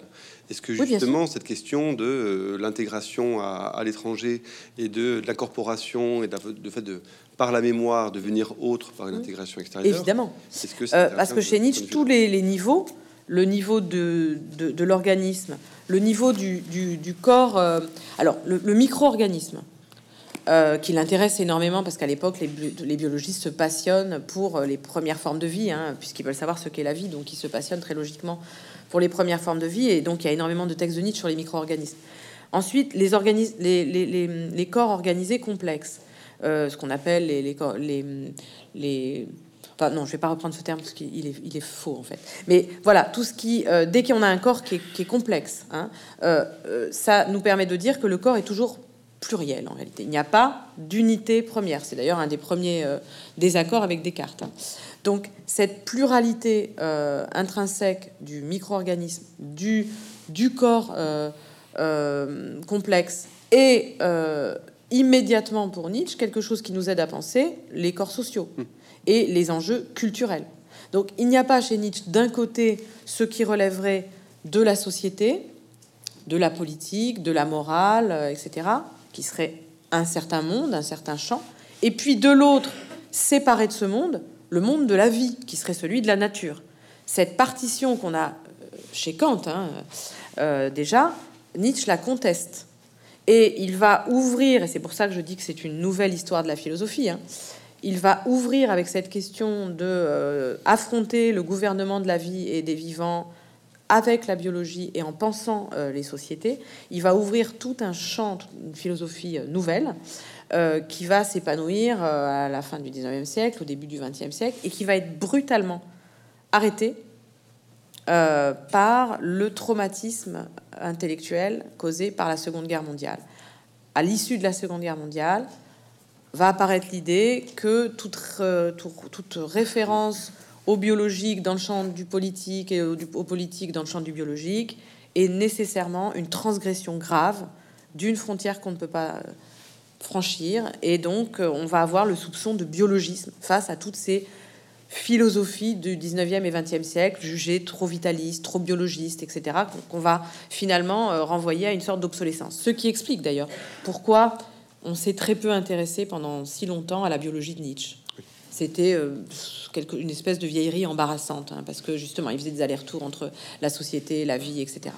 Est-ce que justement cette question de euh, l'intégration à, l'étranger et de, l'incorporation et de, fait de par la mémoire devenir autre par une intégration extérieure Évidemment. Est-ce que euh, parce que chez Nietzsche, tous les, niveaux, le niveau de, de, l'organisme, le niveau du, du, corps, euh, alors le micro-organisme, euh, qui l'intéresse énormément parce qu'à l'époque, les, biologistes se passionnent pour euh, les premières formes de vie, hein, puisqu'ils veulent savoir ce qu'est la vie, donc ils se passionnent très logiquement pour les premières formes de vie, et donc il y a énormément de textes de Nietzsche sur les micro-organismes. Ensuite, les, corps organisés complexes, euh, ce qu'on appelle les, corps, les, Enfin, non, je vais pas reprendre ce terme parce qu'il est, faux en fait. Mais voilà, tout ce qui, dès qu'on a un corps qui est, qui est complexe, hein, ça nous permet de dire que le corps est toujours pluriel en réalité. Il n'y a pas d'unité première. C'est d'ailleurs un des premiers euh, désaccords avec Descartes. Hein. Donc cette pluralité euh, intrinsèque du micro-organisme, du, du corps euh, complexe et immédiatement pour Nietzsche quelque chose qui nous aide à penser les corps sociaux hmm. et les enjeux culturels. Donc il n'y a pas chez Nietzsche d'un côté ce qui relèverait de la société, de la politique, de la morale, etc., qui serait un certain monde, un certain champ, et puis de l'autre, séparé de ce monde, le monde de la vie, qui serait celui de la nature. Cette partition qu'on a chez Kant, hein, déjà, Nietzsche la conteste. Et il va ouvrir, et c'est pour ça que je dis que c'est une nouvelle histoire de la philosophie, hein, il va ouvrir avec cette question de euh, affronter le gouvernement de la vie et des vivants avec la biologie et en pensant euh, les sociétés, il va ouvrir tout un champ, une philosophie euh, nouvelle qui va s'épanouir à la fin du 19e siècle, au début du 20e siècle, et qui va être brutalement arrêté par le traumatisme intellectuel causé par la Seconde Guerre mondiale. À l'issue de la Seconde Guerre mondiale, va apparaître l'idée que toute, toute, référence au biologique dans le champ du politique et au, politique dans le champ du biologique est nécessairement une transgression grave d'une frontière qu'on ne peut pas franchir. Et donc, on va avoir le soupçon de biologisme face à toutes ces philosophies du 19e et 20e siècle, jugées trop vitalistes, trop biologistes, etc., qu'on va finalement euh, renvoyer à une sorte d'obsolescence. Ce qui explique d'ailleurs pourquoi on s'est très peu intéressé pendant si longtemps à la biologie de Nietzsche. C'était euh, une espèce de vieillerie embarrassante, hein, parce que justement, il faisait des allers-retours entre la société, la vie, etc.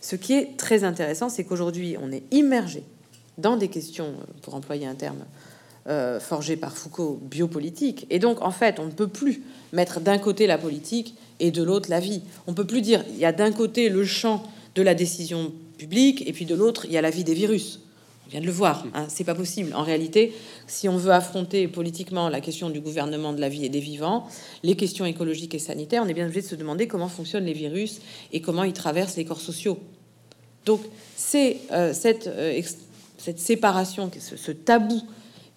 Ce qui est très intéressant, c'est qu'aujourd'hui, on est immergé dans des questions, euh, pour employer un terme euh, forgé par Foucault, biopolitique. Et donc, en fait, on ne peut plus mettre d'un côté la politique et de l'autre la vie. On peut plus dire il y a d'un côté le champ de la décision publique et puis de l'autre il y a la vie des virus vient de le voir, hein, c'est pas possible. En réalité, si on veut affronter politiquement la question du gouvernement de la vie et des vivants, les questions écologiques et sanitaires, on est bien obligé de se demander comment fonctionnent les virus et comment ils traversent les corps sociaux. Donc, c'est euh, cette, euh, cette séparation, ce, tabou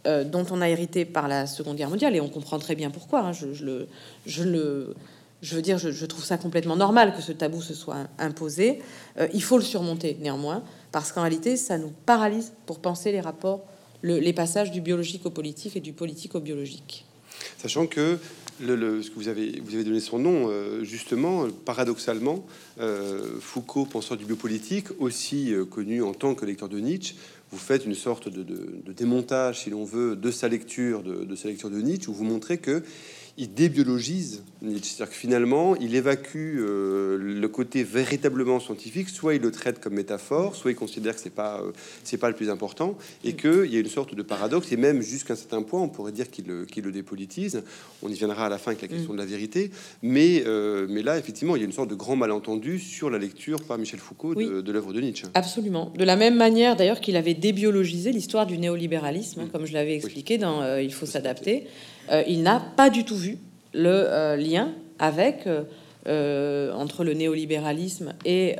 euh, dont on a hérité par la Seconde Guerre mondiale, et on comprend très bien pourquoi. Hein, je, le, je le je veux dire, je, trouve ça complètement normal que ce tabou se soit imposé. Euh, il faut le surmonter néanmoins, parce qu'en réalité, ça nous paralyse pour penser les rapports, les passages du biologique au politique et du politique au biologique. Sachant que le, ce que vous avez, vous avez donné son nom, euh, justement, paradoxalement, euh, Foucault, penseur du biopolitique, aussi connu en tant que lecteur de Nietzsche, vous faites une sorte de, démontage, si l'on veut, de sa lecture, de, de, sa lecture de Nietzsche, où vous montrez que il débiologise Nietzsche. C'est-à-dire que finalement, il évacue euh, le côté véritablement scientifique, soit il le traite comme métaphore, soit il considère que c'est pas euh, c'est pas le plus important, et qu'il y a une sorte de paradoxe, et même jusqu'à un certain point, on pourrait dire qu'il le, le dépolitise. On y viendra à la fin avec la question mm. de la vérité, mais, euh, mais là, effectivement, il y a une sorte de grand malentendu sur la lecture par Michel Foucault de, l'œuvre de Nietzsche. Absolument. De la même manière, d'ailleurs, qu'il avait débiologisé l'histoire du néolibéralisme, hein, mm. comme je l'avais expliqué dans Il faut s'adapter. Euh, il n'a pas du tout vu le euh, lien avec euh, entre le néolibéralisme et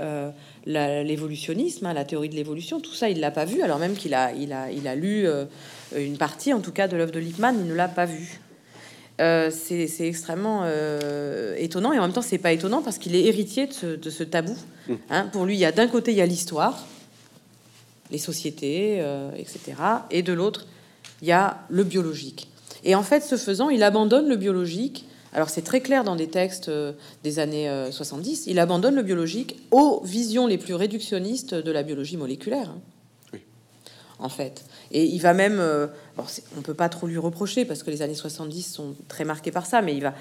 l'évolutionnisme, hein, la théorie de l'évolution. Tout ça, il l'a pas vu, alors même qu'il a, il a, il a lu une partie, en tout cas, de l'œuvre de Lippmann, il ne l'a pas vu. c'est extrêmement étonnant et en même temps c'est pas étonnant parce qu'il est héritier de ce, tabou. Mmh. Hein. Pour lui, il y a d'un côté il y a l'histoire, les sociétés, etc. Et de l'autre, il y a le biologique. Et en fait, ce faisant, il abandonne le biologique. Alors c'est très clair dans des textes euh, des années 70, euh, il abandonne le biologique aux visions les plus réductionnistes de la biologie moléculaire. Hein. Oui. En fait. Et il va même... Euh, on peut pas trop lui reprocher parce que les années 70 sont très marquées par ça, mais il va...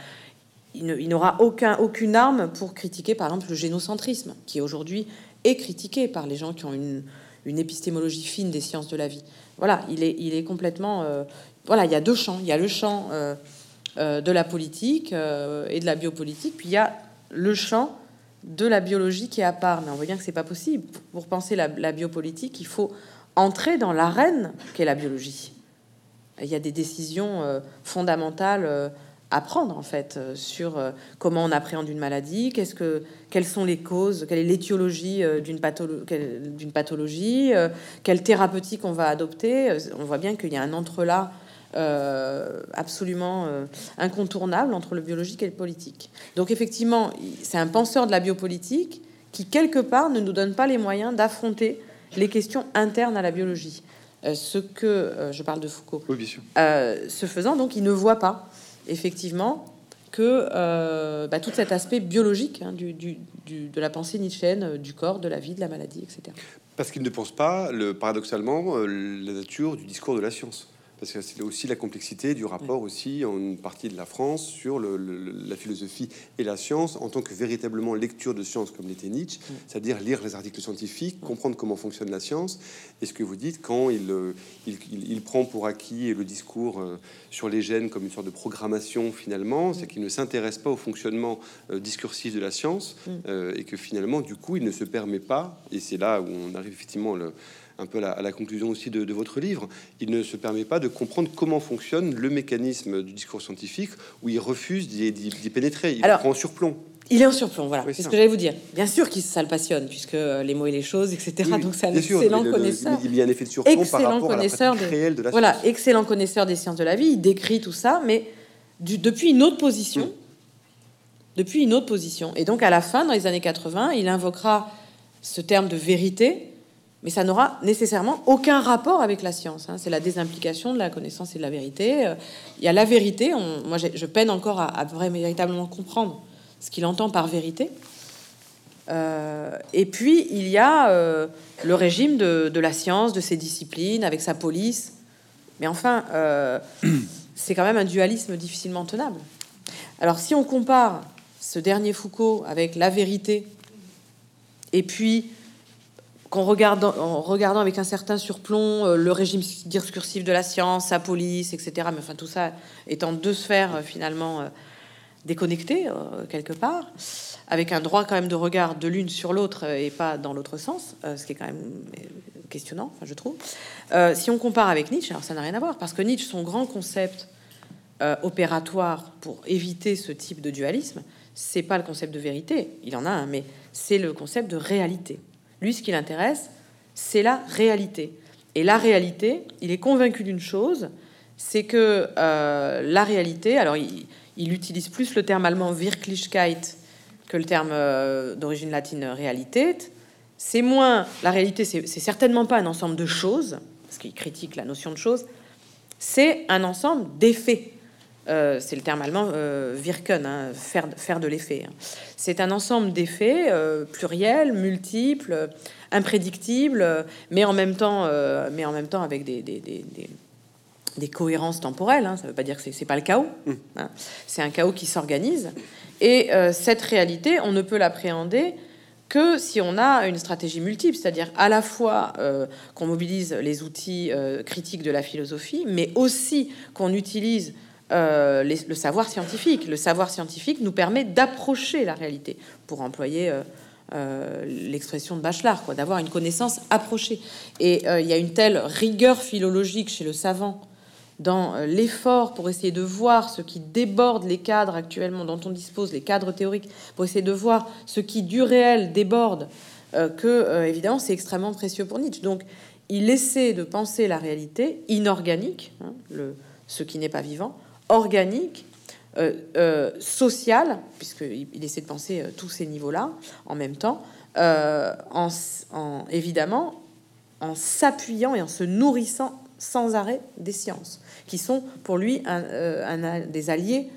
Il n'aura aucun, aucune arme pour critiquer, par exemple, le génocentrisme, qui aujourd'hui est critiqué par les gens qui ont une, une épistémologie fine des sciences de la vie. Voilà, il est, il est complètement voilà, il y a deux champs. Il y a le champ euh, euh, de la politique euh, et de la biopolitique, puis il y a le champ de la biologie qui est à part. Mais on voit bien que c'est pas possible. Pour penser la, biopolitique, il faut entrer dans l'arène qu'est la biologie. Il y a des décisions fondamentales à prendre en fait sur comment on appréhende une maladie, qu'est-ce que, quelles sont les causes, quelle est l'étiologie d'une pathologie, quelle thérapeutique on va adopter. On voit bien qu'il y a un entrelac absolument euh, incontournable entre le biologique et le politique. Donc effectivement, c'est un penseur de la biopolitique qui, quelque part, ne nous donne pas les moyens d'affronter les questions internes à la biologie. Euh, ce que, je parle de Foucault, oui, bien sûr. ce faisant, donc, il ne voit pas, effectivement, que bah, tout cet aspect biologique hein, du, du, de la pensée nietzschéenne, du corps, de la vie, de la maladie, etc. Parce qu'il ne pense pas, le, paradoxalement, la nature du discours de la science. Parce que c'est aussi la complexité du rapport aussi en une partie de la France sur la philosophie et la science en tant que véritablement lecture de science comme l'était Nietzsche, c'est-à-dire lire les articles scientifiques, comprendre comment fonctionne la science. Et ce que vous dites quand il, euh, il, prend pour acquis le discours euh, sur les gènes comme une sorte de programmation finalement, c'est qu'il ne s'intéresse pas au fonctionnement euh, discursif de la science et que finalement du coup il ne se permet pas, et c'est là où on arrive effectivement le, un peu à la, conclusion aussi de, votre livre, il ne se permet pas de comprendre comment fonctionne le mécanisme du discours scientifique, où il refuse d'y pénétrer, il prend en surplomb. Il est en surplomb, voilà. c'est ce que j'allais vous dire. Bien sûr qu'il ça le passionne, puisque les mots et les choses, etc. Donc c'est un excellent connaisseur. il y a un effet de surplomb par rapport connaisseur à la de la Voilà, excellent connaisseur des sciences de la vie. Il décrit tout ça, mais du, depuis une autre position. Mm. Depuis une autre position. Et donc à la fin, dans les années 80, il invoquera ce terme de vérité mais ça n'aura nécessairement aucun rapport avec la science. Hein. C'est la désimplication de la connaissance et de la vérité. Euh, il y a la vérité. moi, je peine encore à, vraiment, véritablement comprendre ce qu'il entend par vérité. Euh, et puis, il y a euh, le régime de, la science, de ses disciplines, avec sa police. Mais enfin, c'est quand même un dualisme difficilement tenable. Alors, si on compare ce dernier Foucault avec la vérité, et puis qu'en regardant, en regardant avec un certain surplomb euh, le régime discursif de la science, sa police, etc., mais enfin tout ça étant deux sphères euh, finalement euh, déconnectées quelque part, avec un droit quand même de regard de l'une sur l'autre et pas dans l'autre sens, ce qui est quand même questionnant, je trouve. si on compare avec Nietzsche, alors ça n'a rien à voir, parce que Nietzsche, son grand concept opératoire pour éviter ce type de dualisme, c'est pas le concept de vérité, il en a un, mais c'est le concept de réalité. Lui, ce qui l'intéresse, c'est la réalité. Et la réalité, il est convaincu d'une chose, c'est que euh, la réalité, alors il, utilise plus le terme allemand Wirklichkeit que le terme euh, d'origine latine réalité. C'est moins la réalité, c'est certainement pas un ensemble de choses, parce qu'il critique la notion de choses, c'est un ensemble d'effets. Euh, c'est le terme allemand wirken, hein, faire, faire de l'effet. Hein. C'est un ensemble d'effets euh, pluriels, multiples, imprédictibles, mais en même temps, euh, mais en même temps avec des, des, cohérences temporelles. Hein. Ça ne veut pas dire que c'est pas le chaos. Mmh. Hein. C'est un chaos qui s'organise. Et euh, cette réalité, on ne peut l'appréhender que si on a une stratégie multiple, c'est-à-dire à la fois qu'on mobilise les outils critiques de la philosophie, mais aussi qu'on utilise euh, le savoir scientifique. Le savoir scientifique nous permet d'approcher la réalité, pour employer euh, euh, l'expression de Bachelard, d'avoir une connaissance approchée. Et il y a une telle rigueur philologique chez le savant dans l'effort pour essayer de voir ce qui déborde les cadres actuellement dont on dispose, les cadres théoriques, pour essayer de voir ce qui du réel déborde, que évidemment c'est extrêmement précieux pour Nietzsche. Donc il essaie de penser la réalité inorganique, hein, ce qui n'est pas vivant, organique, euh, euh, social, puisqu'il il essaie de penser euh, tous ces niveaux-là en même temps, en, évidemment en s'appuyant et en se nourrissant sans arrêt des sciences, qui sont pour lui un, des alliés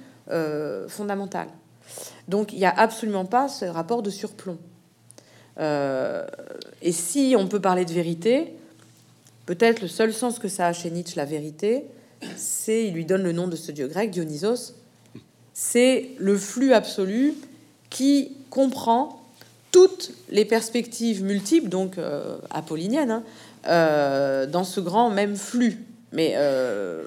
fondamentaux. Donc il n'y a absolument pas ce rapport de surplomb. et si on peut parler de vérité, peut-être le seul sens que ça a chez Nietzsche, la vérité, c'est, il lui donne le nom de ce dieu grec, Dionysos, c'est le flux absolu qui comprend toutes les perspectives multiples, donc euh, apolliniennes, hein, euh, dans ce grand même flux. Mais euh,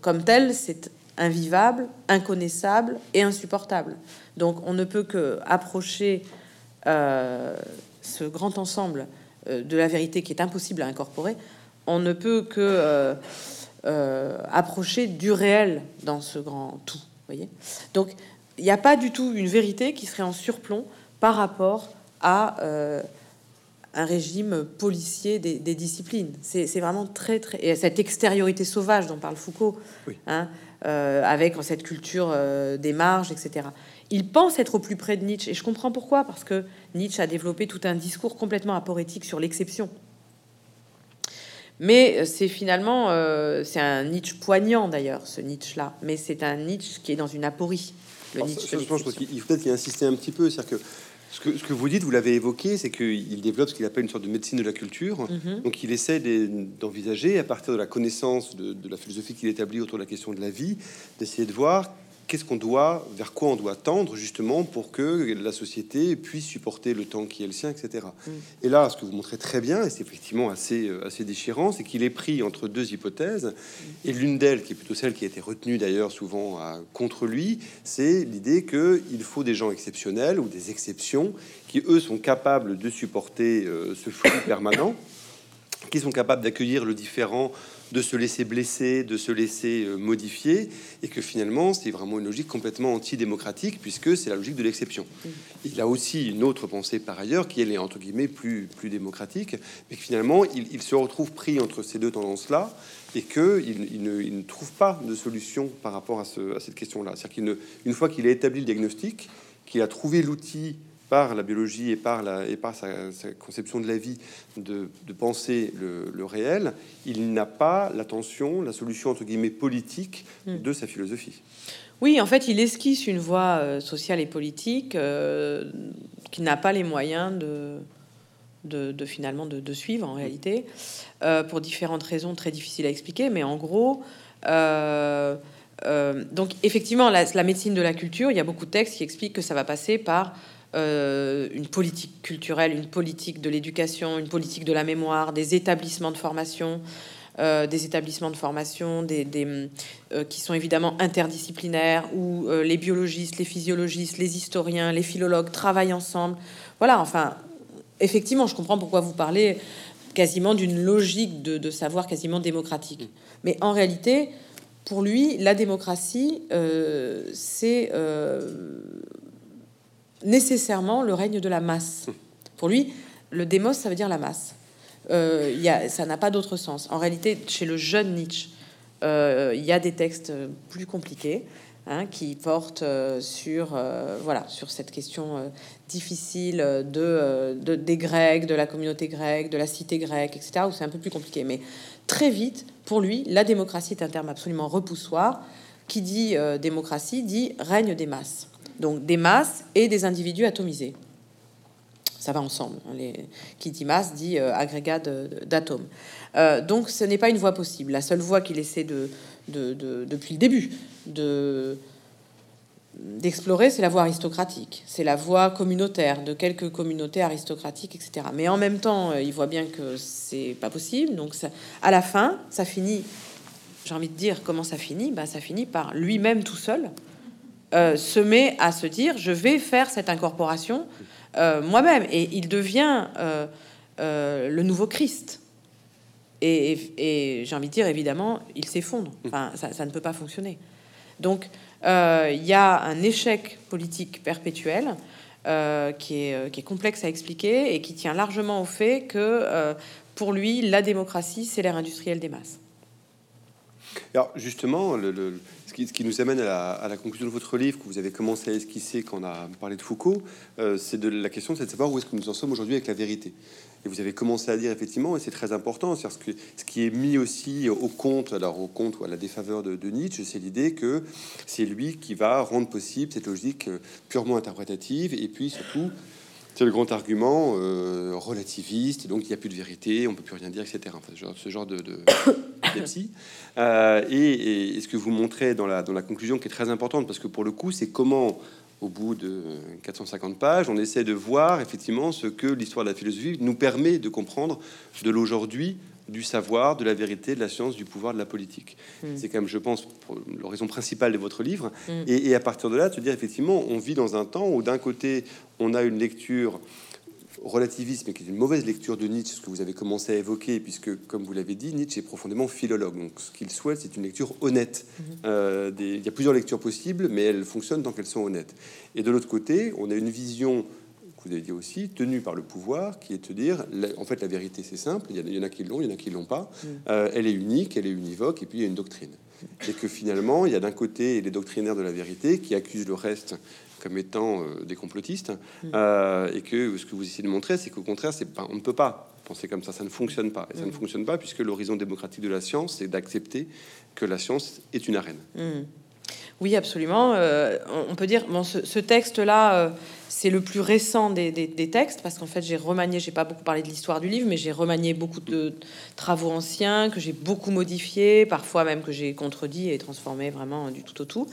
comme tel, c'est invivable, inconnaissable et insupportable. Donc on ne peut que approcher ce grand ensemble de la vérité qui est impossible à incorporer. On ne peut que euh, approcher du réel dans ce grand tout. Voyez Donc, il n'y a pas du tout une vérité qui serait en surplomb par rapport à euh, un régime policier des, disciplines. C'est vraiment très, très. Et cette extériorité sauvage dont parle Foucault, hein, euh, avec cette culture des marges, etc. Il pense être au plus près de Nietzsche, et je comprends pourquoi, parce que Nietzsche a développé tout un discours complètement aporétique sur l'exception. Mais euh, c'est finalement, euh, c'est un Nietzsche poignant d'ailleurs, ce Nietzsche-là. Mais c'est un Nietzsche qui est dans une aporie. Le Nietzsche je pense qu'il faut peut-être y insister un petit peu. C'est-à-dire que Ce que, ce que vous dites, vous l'avez évoqué, c'est qu'il développe ce qu'il appelle une sorte de médecine de la culture. Mhm. Donc il essaie d'envisager, à partir de la connaissance de, de la philosophie qu'il établit autour de la question de la vie, d'essayer de voir qu'est-ce qu'on doit, vers quoi on doit tendre justement pour que la société puisse supporter le temps qui est le sien, etc. Mm. Et là, ce que vous montrez très bien, et c'est effectivement assez, euh, assez déchirant, c'est qu'il est pris entre deux hypothèses, et l'une d'elles, qui est plutôt celle qui a été retenue d'ailleurs souvent à- contre lui, c'est l'idée qu'il faut des gens exceptionnels ou des exceptions qui, eux, sont capables de supporter euh, ce flux permanent, qui sont capables d'accueillir le différent, de se laisser blesser, de se laisser euh, modifier, et que finalement, c'est vraiment une logique complètement antidémocratique, puisque c'est la logique de l'exception. Il a aussi une autre pensée par ailleurs, qui elle est entre guillemets plus, plus démocratique, mais que finalement, il, il se retrouve pris entre ces deux tendances-là, et que il, il ne, il ne trouve pas de solution par rapport à, ce- à cette question-là. C'est-à-dire qu'il ne, une fois qu'il a établi le diagnostic, qu'il a trouvé l'outil par la biologie et par, la, et par sa, sa conception de la vie de, de penser le, le réel, il n'a pas l'attention, la solution entre guillemets politique Mm. de sa philosophie. Oui, en fait, il esquisse une voie euh, sociale et politique euh, qui n'a pas les moyens de, de, de finalement de, de suivre en réalité, euh, pour différentes raisons très difficiles à expliquer. Mais en gros, euh, donc effectivement, la, la médecine de la culture, il y a beaucoup de textes qui expliquent que ça va passer par euh, une politique culturelle, une politique de l'éducation, une politique de la mémoire, des établissements de formation. euh, des établissements de formation, des, euh, qui sont évidemment interdisciplinaires, où les biologistes, les physiologistes, les historiens, les philologues travaillent ensemble. Voilà, enfin, effectivement, je comprends pourquoi vous parlez quasiment d'une logique de, savoir quasiment démocratique. Mais en réalité, pour lui, la démocratie, c'est nécessairement le règne de la masse. Pour lui, le démos, ça veut dire la masse. Euh, il y a, ça n'a pas d'autre sens. En réalité, chez le jeune Nietzsche, euh, il y a des textes plus compliqués hein, qui portent euh, sur, euh, voilà, sur cette question euh, difficile de, euh, de- des Grecs, de la communauté grecque, de la cité grecque, etc., où c'est un peu plus compliqué. Mais très vite, pour lui, la démocratie est un terme absolument repoussoir. Qui dit euh, démocratie dit règne des masses. Donc des masses et des individus atomisés ça va ensemble. hein, qui dit masse dit euh, agrégat d'atomes. Euh, donc ce n'est pas une voie possible. La seule voie qu'il essaie de, de- de- depuis le début de d'explorer, c'est la voie aristocratique, c'est la voie communautaire de quelques communautés aristocratiques, etc. Mais en même temps, euh, il voit bien que c'est pas possible. Donc à la fin, ça finit. J'ai envie de dire comment ça finit? Bah, ça finit par lui-même tout seul euh, se met à se dire je vais faire cette incorporation euh, moi-même. Et il devient euh, le nouveau Christ. Et, j'ai envie de dire évidemment il s'effondre. Enfin ça, ne peut pas fonctionner. Donc il y a un échec politique perpétuel qui, est, complexe à expliquer et qui tient largement au fait que pour lui la démocratie c'est l'ère industrielle des masses. Alors justement, le- ce, qui, nous amène à la, conclusion de votre livre que vous avez commencé à esquisser quand on a parlé de Foucault, euh, c'est de la question, de savoir où est-ce que nous en sommes aujourd'hui avec la vérité. Et vous avez commencé à dire effectivement, et c'est très important, c'est ce, ce qui est mis aussi au compte, alors au compte ou à la défaveur de, de Nietzsche, c'est l'idée que c'est lui qui va rendre possible cette logique euh, purement interprétative, et puis surtout c'est le grand argument euh, relativiste, donc il n'y a plus de vérité, on peut plus rien dire, etc. Enfin, ce genre, de, de. Euh, et, ce que vous montrez dans la conclusion qui est très importante, parce que pour le coup, c'est comment, au bout de 450 pages, on essaie de voir effectivement ce que l'histoire de la philosophie nous permet de comprendre de l'aujourd'hui, du savoir, de la vérité, de la science, du pouvoir, de la politique. Mm. C'est quand même, je pense, l'horizon principale de votre livre. Mm. Et, et à partir de là, te dire effectivement, on vit dans un temps où d'un côté, on a une lecture relativisme, qui est une mauvaise lecture de Nietzsche, ce que vous avez commencé à évoquer, puisque, comme vous l'avez dit, Nietzsche est profondément philologue. Donc, ce qu'il souhaite, c'est une lecture honnête. Euh, des- il y a plusieurs lectures possibles, mais elles fonctionnent tant qu'elles sont honnêtes. Et de l'autre côté, on a une vision, vous avez dit aussi, tenue par le pouvoir, qui est de dire, la- en fait, la vérité, c'est simple. Il y, en a, qui l'ont, il y en a qui l'ont pas. Euh, elle est unique, elle est univoque, et puis il y a une doctrine. Et que finalement, il y a d'un côté les doctrinaires de la vérité qui accusent le reste comme étant euh, des complotistes, euh, et que ce que vous essayez de montrer, c'est qu'au contraire, c'est pas, on ne peut pas penser comme ça, ça ne fonctionne pas. Et ça ne fonctionne pas puisque l'horizon démocratique de la science, c'est d'accepter que la science est une arène. Mm. Oui, absolument. On- peut dire, bon, ce, ce texte-là, c'est le plus récent des, textes parce qu'en fait j'ai remanié, j'ai pas beaucoup parlé de l'histoire du livre, mais j'ai remanié beaucoup de travaux anciens que j'ai beaucoup modifiés, parfois même que j'ai contredit et transformé vraiment du tout au tout.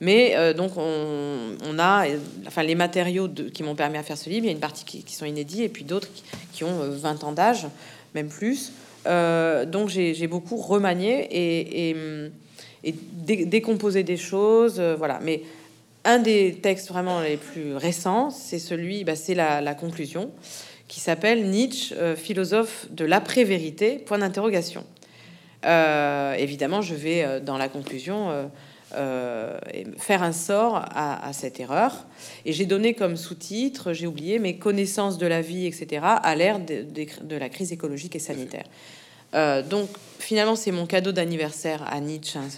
Mais euh, donc on, a, enfin les matériaux qui m'ont permis à faire ce livre, il y a une partie qui, sont inédits et puis d'autres qui, ont 20 ans d'âge, même plus. donc j'ai beaucoup remanié et, et, décomposé des choses, voilà. Mais un des textes vraiment les plus récents, c'est celui, bah, c'est la, conclusion, qui s'appelle Nietzsche, euh, philosophe de l'après-vérité, point d'interrogation. Euh, évidemment, je vais euh, dans la conclusion faire un sort à, cette erreur. Et j'ai donné comme sous-titre, j'ai oublié, mes connaissances de la vie, etc., à l'ère de, la crise écologique et sanitaire. donc, finalement, c'est mon cadeau d'anniversaire à Nietzsche, hein,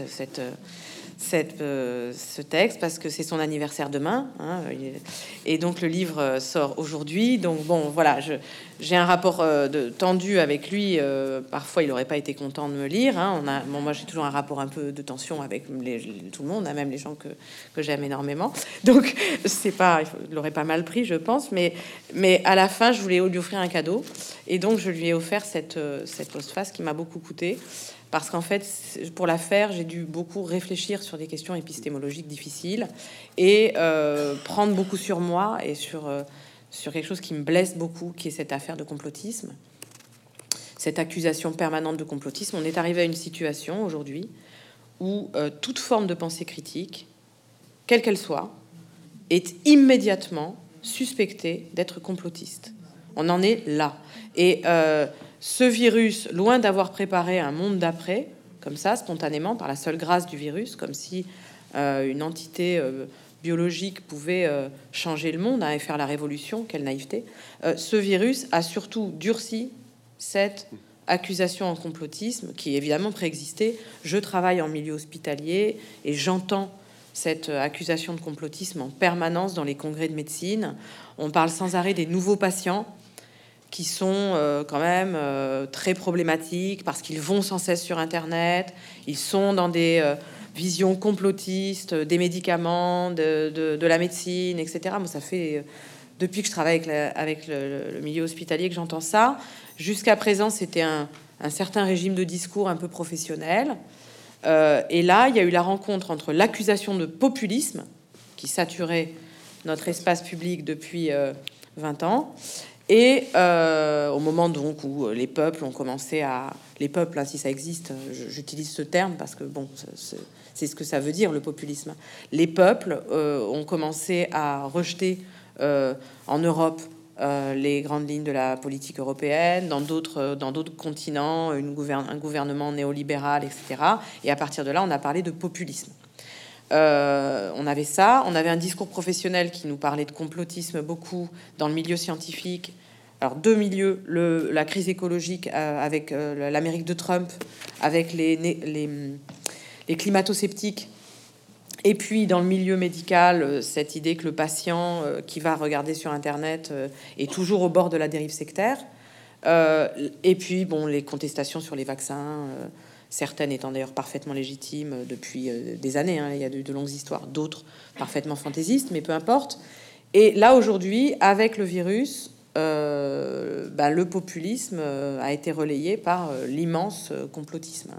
euh, ce texte parce que c'est son anniversaire demain. Hein, et donc le livre euh, sort aujourd'hui. Donc bon, voilà, j'ai un rapport euh, tendu avec lui. parfois, il n'aurait pas été content de me lire. Hein. Moi, j'ai toujours un rapport un peu de tension avec tout le monde, hein, même les gens que, que j'aime énormément. Donc c'est pas, il l'aurait pas mal pris, je pense. Mais, mais à la fin, je voulais lui offrir un cadeau. Et donc, je lui ai offert cette, cette postface qui m'a beaucoup coûté parce qu'en fait, pour la faire, j'ai dû beaucoup réfléchir sur des questions épistémologiques difficiles et euh, prendre beaucoup sur moi et sur, euh, sur quelque chose qui me blesse beaucoup, qui est cette affaire de complotisme, cette accusation permanente de complotisme. On est arrivé à une situation aujourd'hui où euh, toute forme de pensée critique, quelle qu'elle soit, est immédiatement suspectée d'être complotiste. On en est là. Et ce virus, loin d'avoir préparé un monde d'après, comme ça, spontanément, par la seule grâce du virus, comme si euh, une entité euh, biologique pouvait euh, changer le monde hein, et faire la révolution, quelle naïveté, ce virus a surtout durci cette accusation en complotisme qui évidemment préexistait. Je travaille en milieu hospitalier et j'entends cette accusation de complotisme en permanence dans les congrès de médecine. On parle sans arrêt des nouveaux patients qui sont euh, quand même euh, très problématiques parce qu'ils vont sans cesse sur Internet, ils sont dans des euh, visions complotistes des médicaments, de, la médecine, etc. Moi, ça fait depuis que je travaille avec, le, milieu hospitalier que j'entends ça. Jusqu'à présent, c'était un, certain régime de discours un peu professionnel. et là, il y a eu la rencontre entre l'accusation de populisme qui saturait notre espace public depuis 20 ans et euh, au moment donc où les peuples ont commencé à... Les peuples, hein, si ça existe, j'utilise ce terme parce que bon, c'est ce que ça veut dire le populisme. Les peuples euh, ont commencé à rejeter euh, en Europe les grandes lignes de la politique européenne, dans d'autres continents, une un gouvernement néolibéral, etc. Et à partir de là, on a parlé de populisme. Euh, on avait ça, on avait un discours professionnel qui nous parlait de complotisme beaucoup dans le milieu scientifique. Alors deux milieux, la crise écologique euh, avec euh, l'Amérique de Trump, avec les, les, climato-sceptiques, et puis dans le milieu médical, cette idée que le patient qui va regarder sur Internet est toujours au bord de la dérive sectaire. et puis bon, les contestations sur les vaccins certaines étant d'ailleurs parfaitement légitimes depuis euh, des années, hein. il y a de, longues histoires, d'autres parfaitement fantaisistes, mais peu importe. Et là, aujourd'hui, avec le virus, euh, bah, le populisme euh, a été relayé par l'immense complotisme.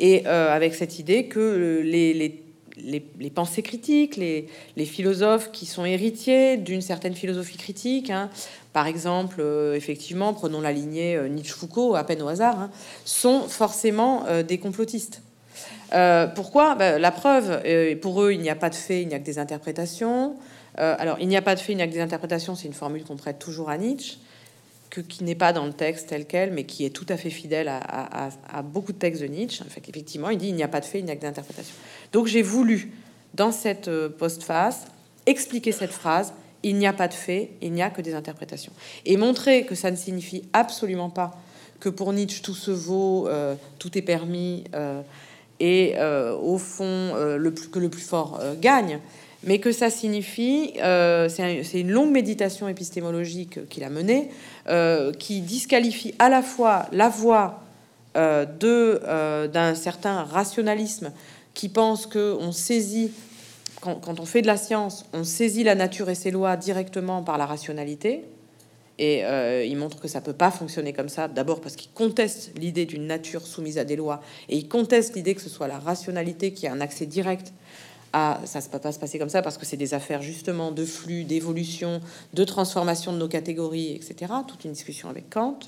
Et avec cette idée que les, les, pensées critiques, les, philosophes qui sont héritiers d'une certaine philosophie critique, hein, par exemple, euh, effectivement, prenons la lignée euh, Nietzsche-Foucault, à peine au hasard, hein, sont forcément euh, des complotistes. pourquoi? Bah, La preuve, pour eux, il n'y a pas de fait, il n'y a que des interprétations. alors, il n'y a pas de fait, il n'y a que des interprétations, c'est une formule qu'on prête toujours à Nietzsche, que, qui n'est pas dans le texte tel quel, mais qui est tout à fait fidèle à, beaucoup de textes de Nietzsche. Fait, effectivement, il dit il n'y a pas de fait, il n'y a que des interprétations. Donc, j'ai voulu, dans cette postface, expliquer cette phrase il n'y a pas de fait, il n'y a que des interprétations. Et montrer que ça ne signifie absolument pas que pour Nietzsche tout se vaut, euh, tout est permis, euh, et euh, au fond le plus, que le plus fort gagne, mais que ça signifie, c'est une longue méditation épistémologique qu'il a menée, qui disqualifie à la fois la voix de d'un certain rationalisme qui pense qu'on saisit quand, on fait de la science, on saisit la nature et ses lois directement par la rationalité. Et euh, il montre que ça peut pas fonctionner comme ça. D'abord parce qu'il conteste l'idée d'une nature soumise à des lois, et il conteste l'idée que ce soit la rationalité qui a un accès direct à. Ça ne peut pas se passer comme ça parce que c'est des affaires justement de flux, d'évolution, de transformation de nos catégories, etc. Toute une discussion avec Kant.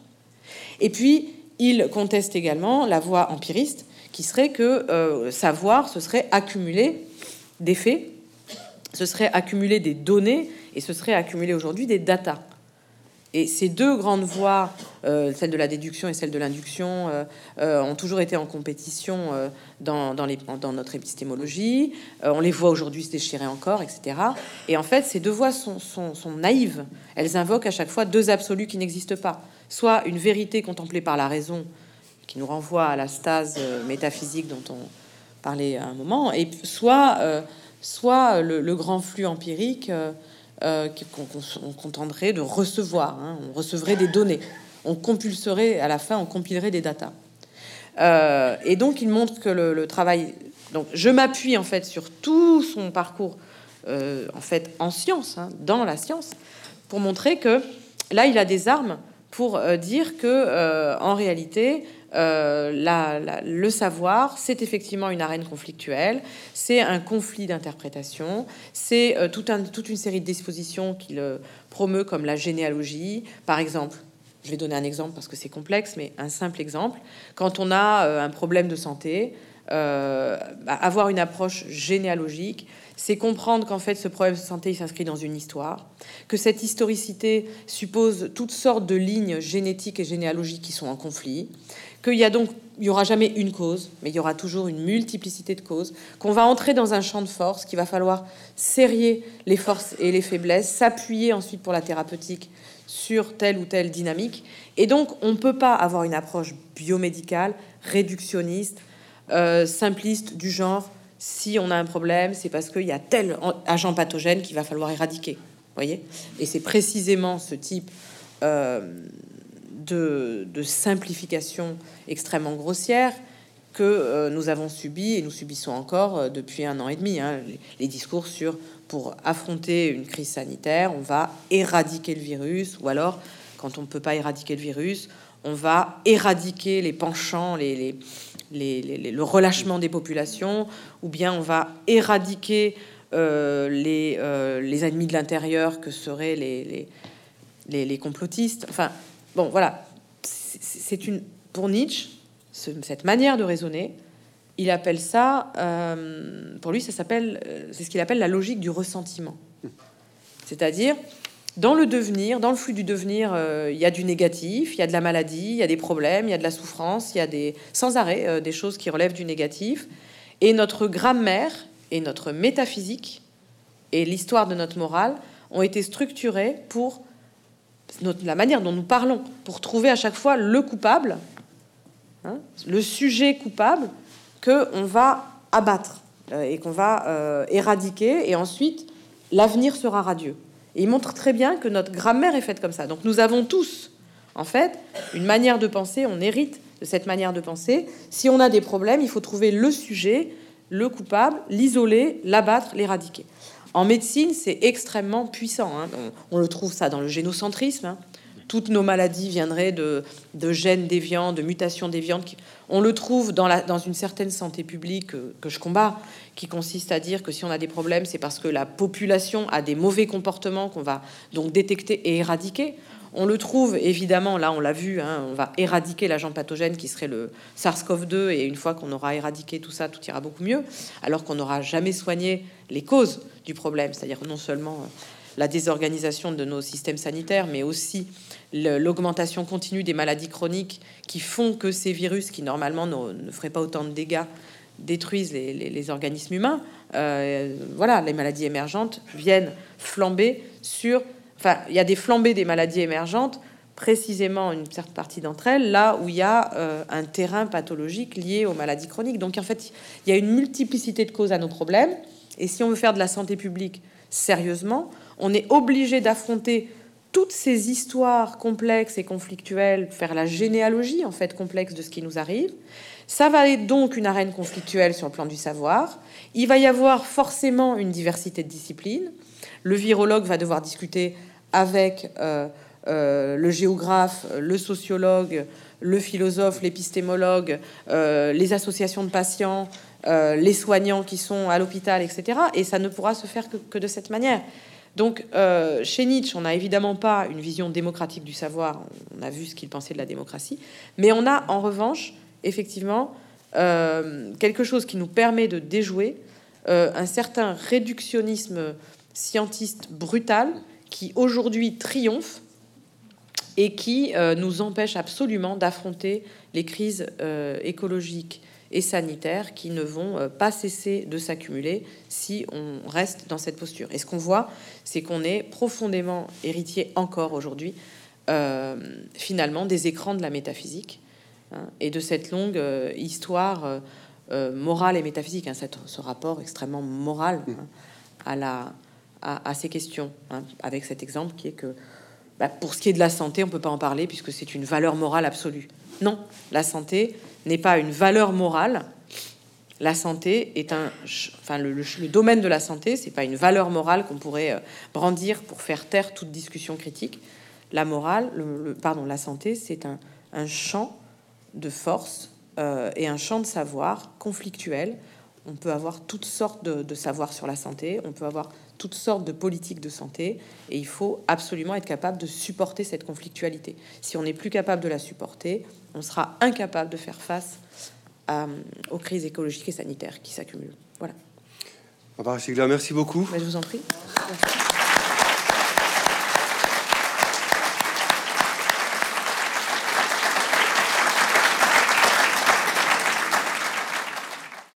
Et puis il conteste également la voie empiriste, qui serait que euh, savoir, ce serait accumuler des faits, ce serait accumuler des données et ce serait accumuler aujourd'hui des datas. Et ces deux grandes voies, euh, celle de la déduction et celle de l'induction, euh, euh, ont toujours été en compétition dans, les, notre épistémologie. on les voit aujourd'hui se déchirer encore, etc. Et en fait, ces deux voies sont, naïves. Elles invoquent à chaque fois deux absolus qui n'existent pas. Soit une vérité contemplée par la raison, qui nous renvoie à la stase métaphysique dont on parlait à un moment, et soit, soit le, grand flux empirique euh, qu'on contenterait de recevoir. Hein. On recevrait des données. On compulserait, à la fin, on compilerait des datas. Euh, et donc, il montre que le, travail. Donc, je m'appuie en fait sur tout son parcours, euh, en fait, en science, hein, dans la science, pour montrer que là, il a des armes pour dire que, en réalité, euh, le savoir, c'est effectivement une arène conflictuelle, c'est un conflit d'interprétation, c'est euh, toute une série de dispositions qu'il promeut comme la généalogie. Par exemple, je vais donner un exemple parce que c'est complexe, mais un simple exemple. Quand on a euh, un problème de santé, bah, avoir une approche généalogique, c'est comprendre qu'en fait ce problème de santé s'inscrit dans une histoire, que cette historicité suppose toutes sortes de lignes génétiques et généalogiques qui sont en conflit, qu'il y a donc il y aura jamais une cause, mais il y aura toujours une multiplicité de causes, qu'on va entrer dans un champ de force, qu'il va falloir serrer les forces et les faiblesses, s'appuyer ensuite pour la thérapeutique sur telle ou telle dynamique. Et donc, on ne peut pas avoir une approche biomédicale, réductionniste, euh, simpliste du genre, si on a un problème, c'est parce qu'il y a tel agent pathogène qu'il va falloir éradiquer. Voyez? Et c'est précisément ce type euh, de, simplification extrêmement grossière que euh, nous avons subi et nous subissons encore euh, depuis un an et demi. Hein, les, discours sur pour affronter une crise sanitaire, on va éradiquer le virus, ou alors quand on ne peut pas éradiquer le virus, on va éradiquer les penchants, les, le relâchement des populations, ou bien on va éradiquer euh, les, ennemis de l'intérieur que seraient les, les, complotistes. Enfin, Bon, voilà. C'est une pour Nietzsche cette manière de raisonner. Il appelle ça, euh, pour lui, ça s'appelle, euh, c'est ce qu'il appelle la logique du ressentiment. C'est-à-dire, dans le devenir, dans le flux du devenir, euh, il y a du négatif, il y a de la maladie, il y a des problèmes, il y a de la souffrance, il y a des, sans arrêt des choses qui relèvent du négatif. Et notre grammaire et notre métaphysique et l'histoire de notre morale ont été structurées pour la manière dont nous parlons pour trouver à chaque fois le coupable, hein, le sujet coupable que on va abattre euh, et qu'on va euh, éradiquer, et ensuite l'avenir sera radieux. Et il montre très bien que notre grammaire est faite comme ça. Donc nous avons tous, en fait, une manière de penser, on hérite de cette manière de penser. Si on a des problèmes, il faut trouver le sujet, le coupable, l'isoler, l'abattre, l'éradiquer. En médecine, c'est extrêmement puissant. Hein. On, le trouve ça dans le génocentrisme. Hein. Toutes nos maladies viendraient de, gènes déviants, de mutations déviantes. On le trouve dans, une certaine santé publique que, que, je combats, qui consiste à dire que si on a des problèmes, c'est parce que la population a des mauvais comportements qu'on va donc détecter et éradiquer. On le trouve évidemment, là on l'a vu, hein, on va éradiquer l'agent pathogène qui serait le SARS-CoV-2 et une fois qu'on aura éradiqué tout ça, tout ira beaucoup mieux, alors qu'on n'aura jamais soigné les causes du problème, c'est-à-dire non seulement euh, la désorganisation de nos systèmes sanitaires, mais aussi l'augmentation continue des maladies chroniques qui font que ces virus, qui normalement ne, feraient pas autant de dégâts, détruisent les, organismes humains. Euh, voilà, les maladies émergentes viennent flamber sur enfin, il y a des flambées des maladies émergentes, précisément une certaine partie d'entre elles, là où il y a euh, un terrain pathologique lié aux maladies chroniques. Donc en fait, il y a une multiplicité de causes à nos problèmes. Et si on veut faire de la santé publique sérieusement, on est obligé d'affronter toutes ces histoires complexes et conflictuelles, faire la généalogie en fait complexe de ce qui nous arrive. Ça va être donc une arène conflictuelle sur le plan du savoir. Il va y avoir forcément une diversité de disciplines. Le virologue va devoir discuter avec euh, euh, le géographe, le sociologue, le philosophe, l'épistémologue, euh, les associations de patients, les soignants qui sont à l'hôpital, etc. Et ça ne pourra se faire que, de cette manière. Donc, chez Nietzsche, on n'a évidemment pas une vision démocratique du savoir. On a vu ce qu'il pensait de la démocratie. Mais on a, en revanche, effectivement, quelque chose qui nous permet de déjouer un certain réductionnisme scientiste brutal qui aujourd'hui triomphe et qui euh, nous empêche absolument d'affronter les crises euh, écologiques et sanitaires qui ne vont euh, pas cesser de s'accumuler si on reste dans cette posture. Et ce qu'on voit, c'est qu'on est profondément héritier encore aujourd'hui, finalement, des écrans de la métaphysique hein, et de cette longue histoire morale et métaphysique, hein, ce rapport extrêmement moral hein, à, ces questions, hein, avec cet exemple qui est que bah, pour ce qui est de la santé, on ne peut pas en parler puisque c'est une valeur morale absolue. Non, la santé n'est pas une valeur morale. La santé est un, enfin le, domaine de la santé, c'est pas une valeur morale qu'on pourrait euh, brandir pour faire taire toute discussion critique. La morale, le, pardon, la santé, c'est un, un, champ de force euh, et un champ de savoir conflictuel. On peut avoir toutes sortes de, de savoirs sur la santé, on peut avoir toutes sortes de politiques de santé et il faut absolument être capable de supporter cette conflictualité. Si on n'est plus capable de la supporter, on sera incapable de faire face aux crises écologiques et sanitaires qui s'accumulent. Voilà. Barbara merci beaucoup. Mais je vous en prie.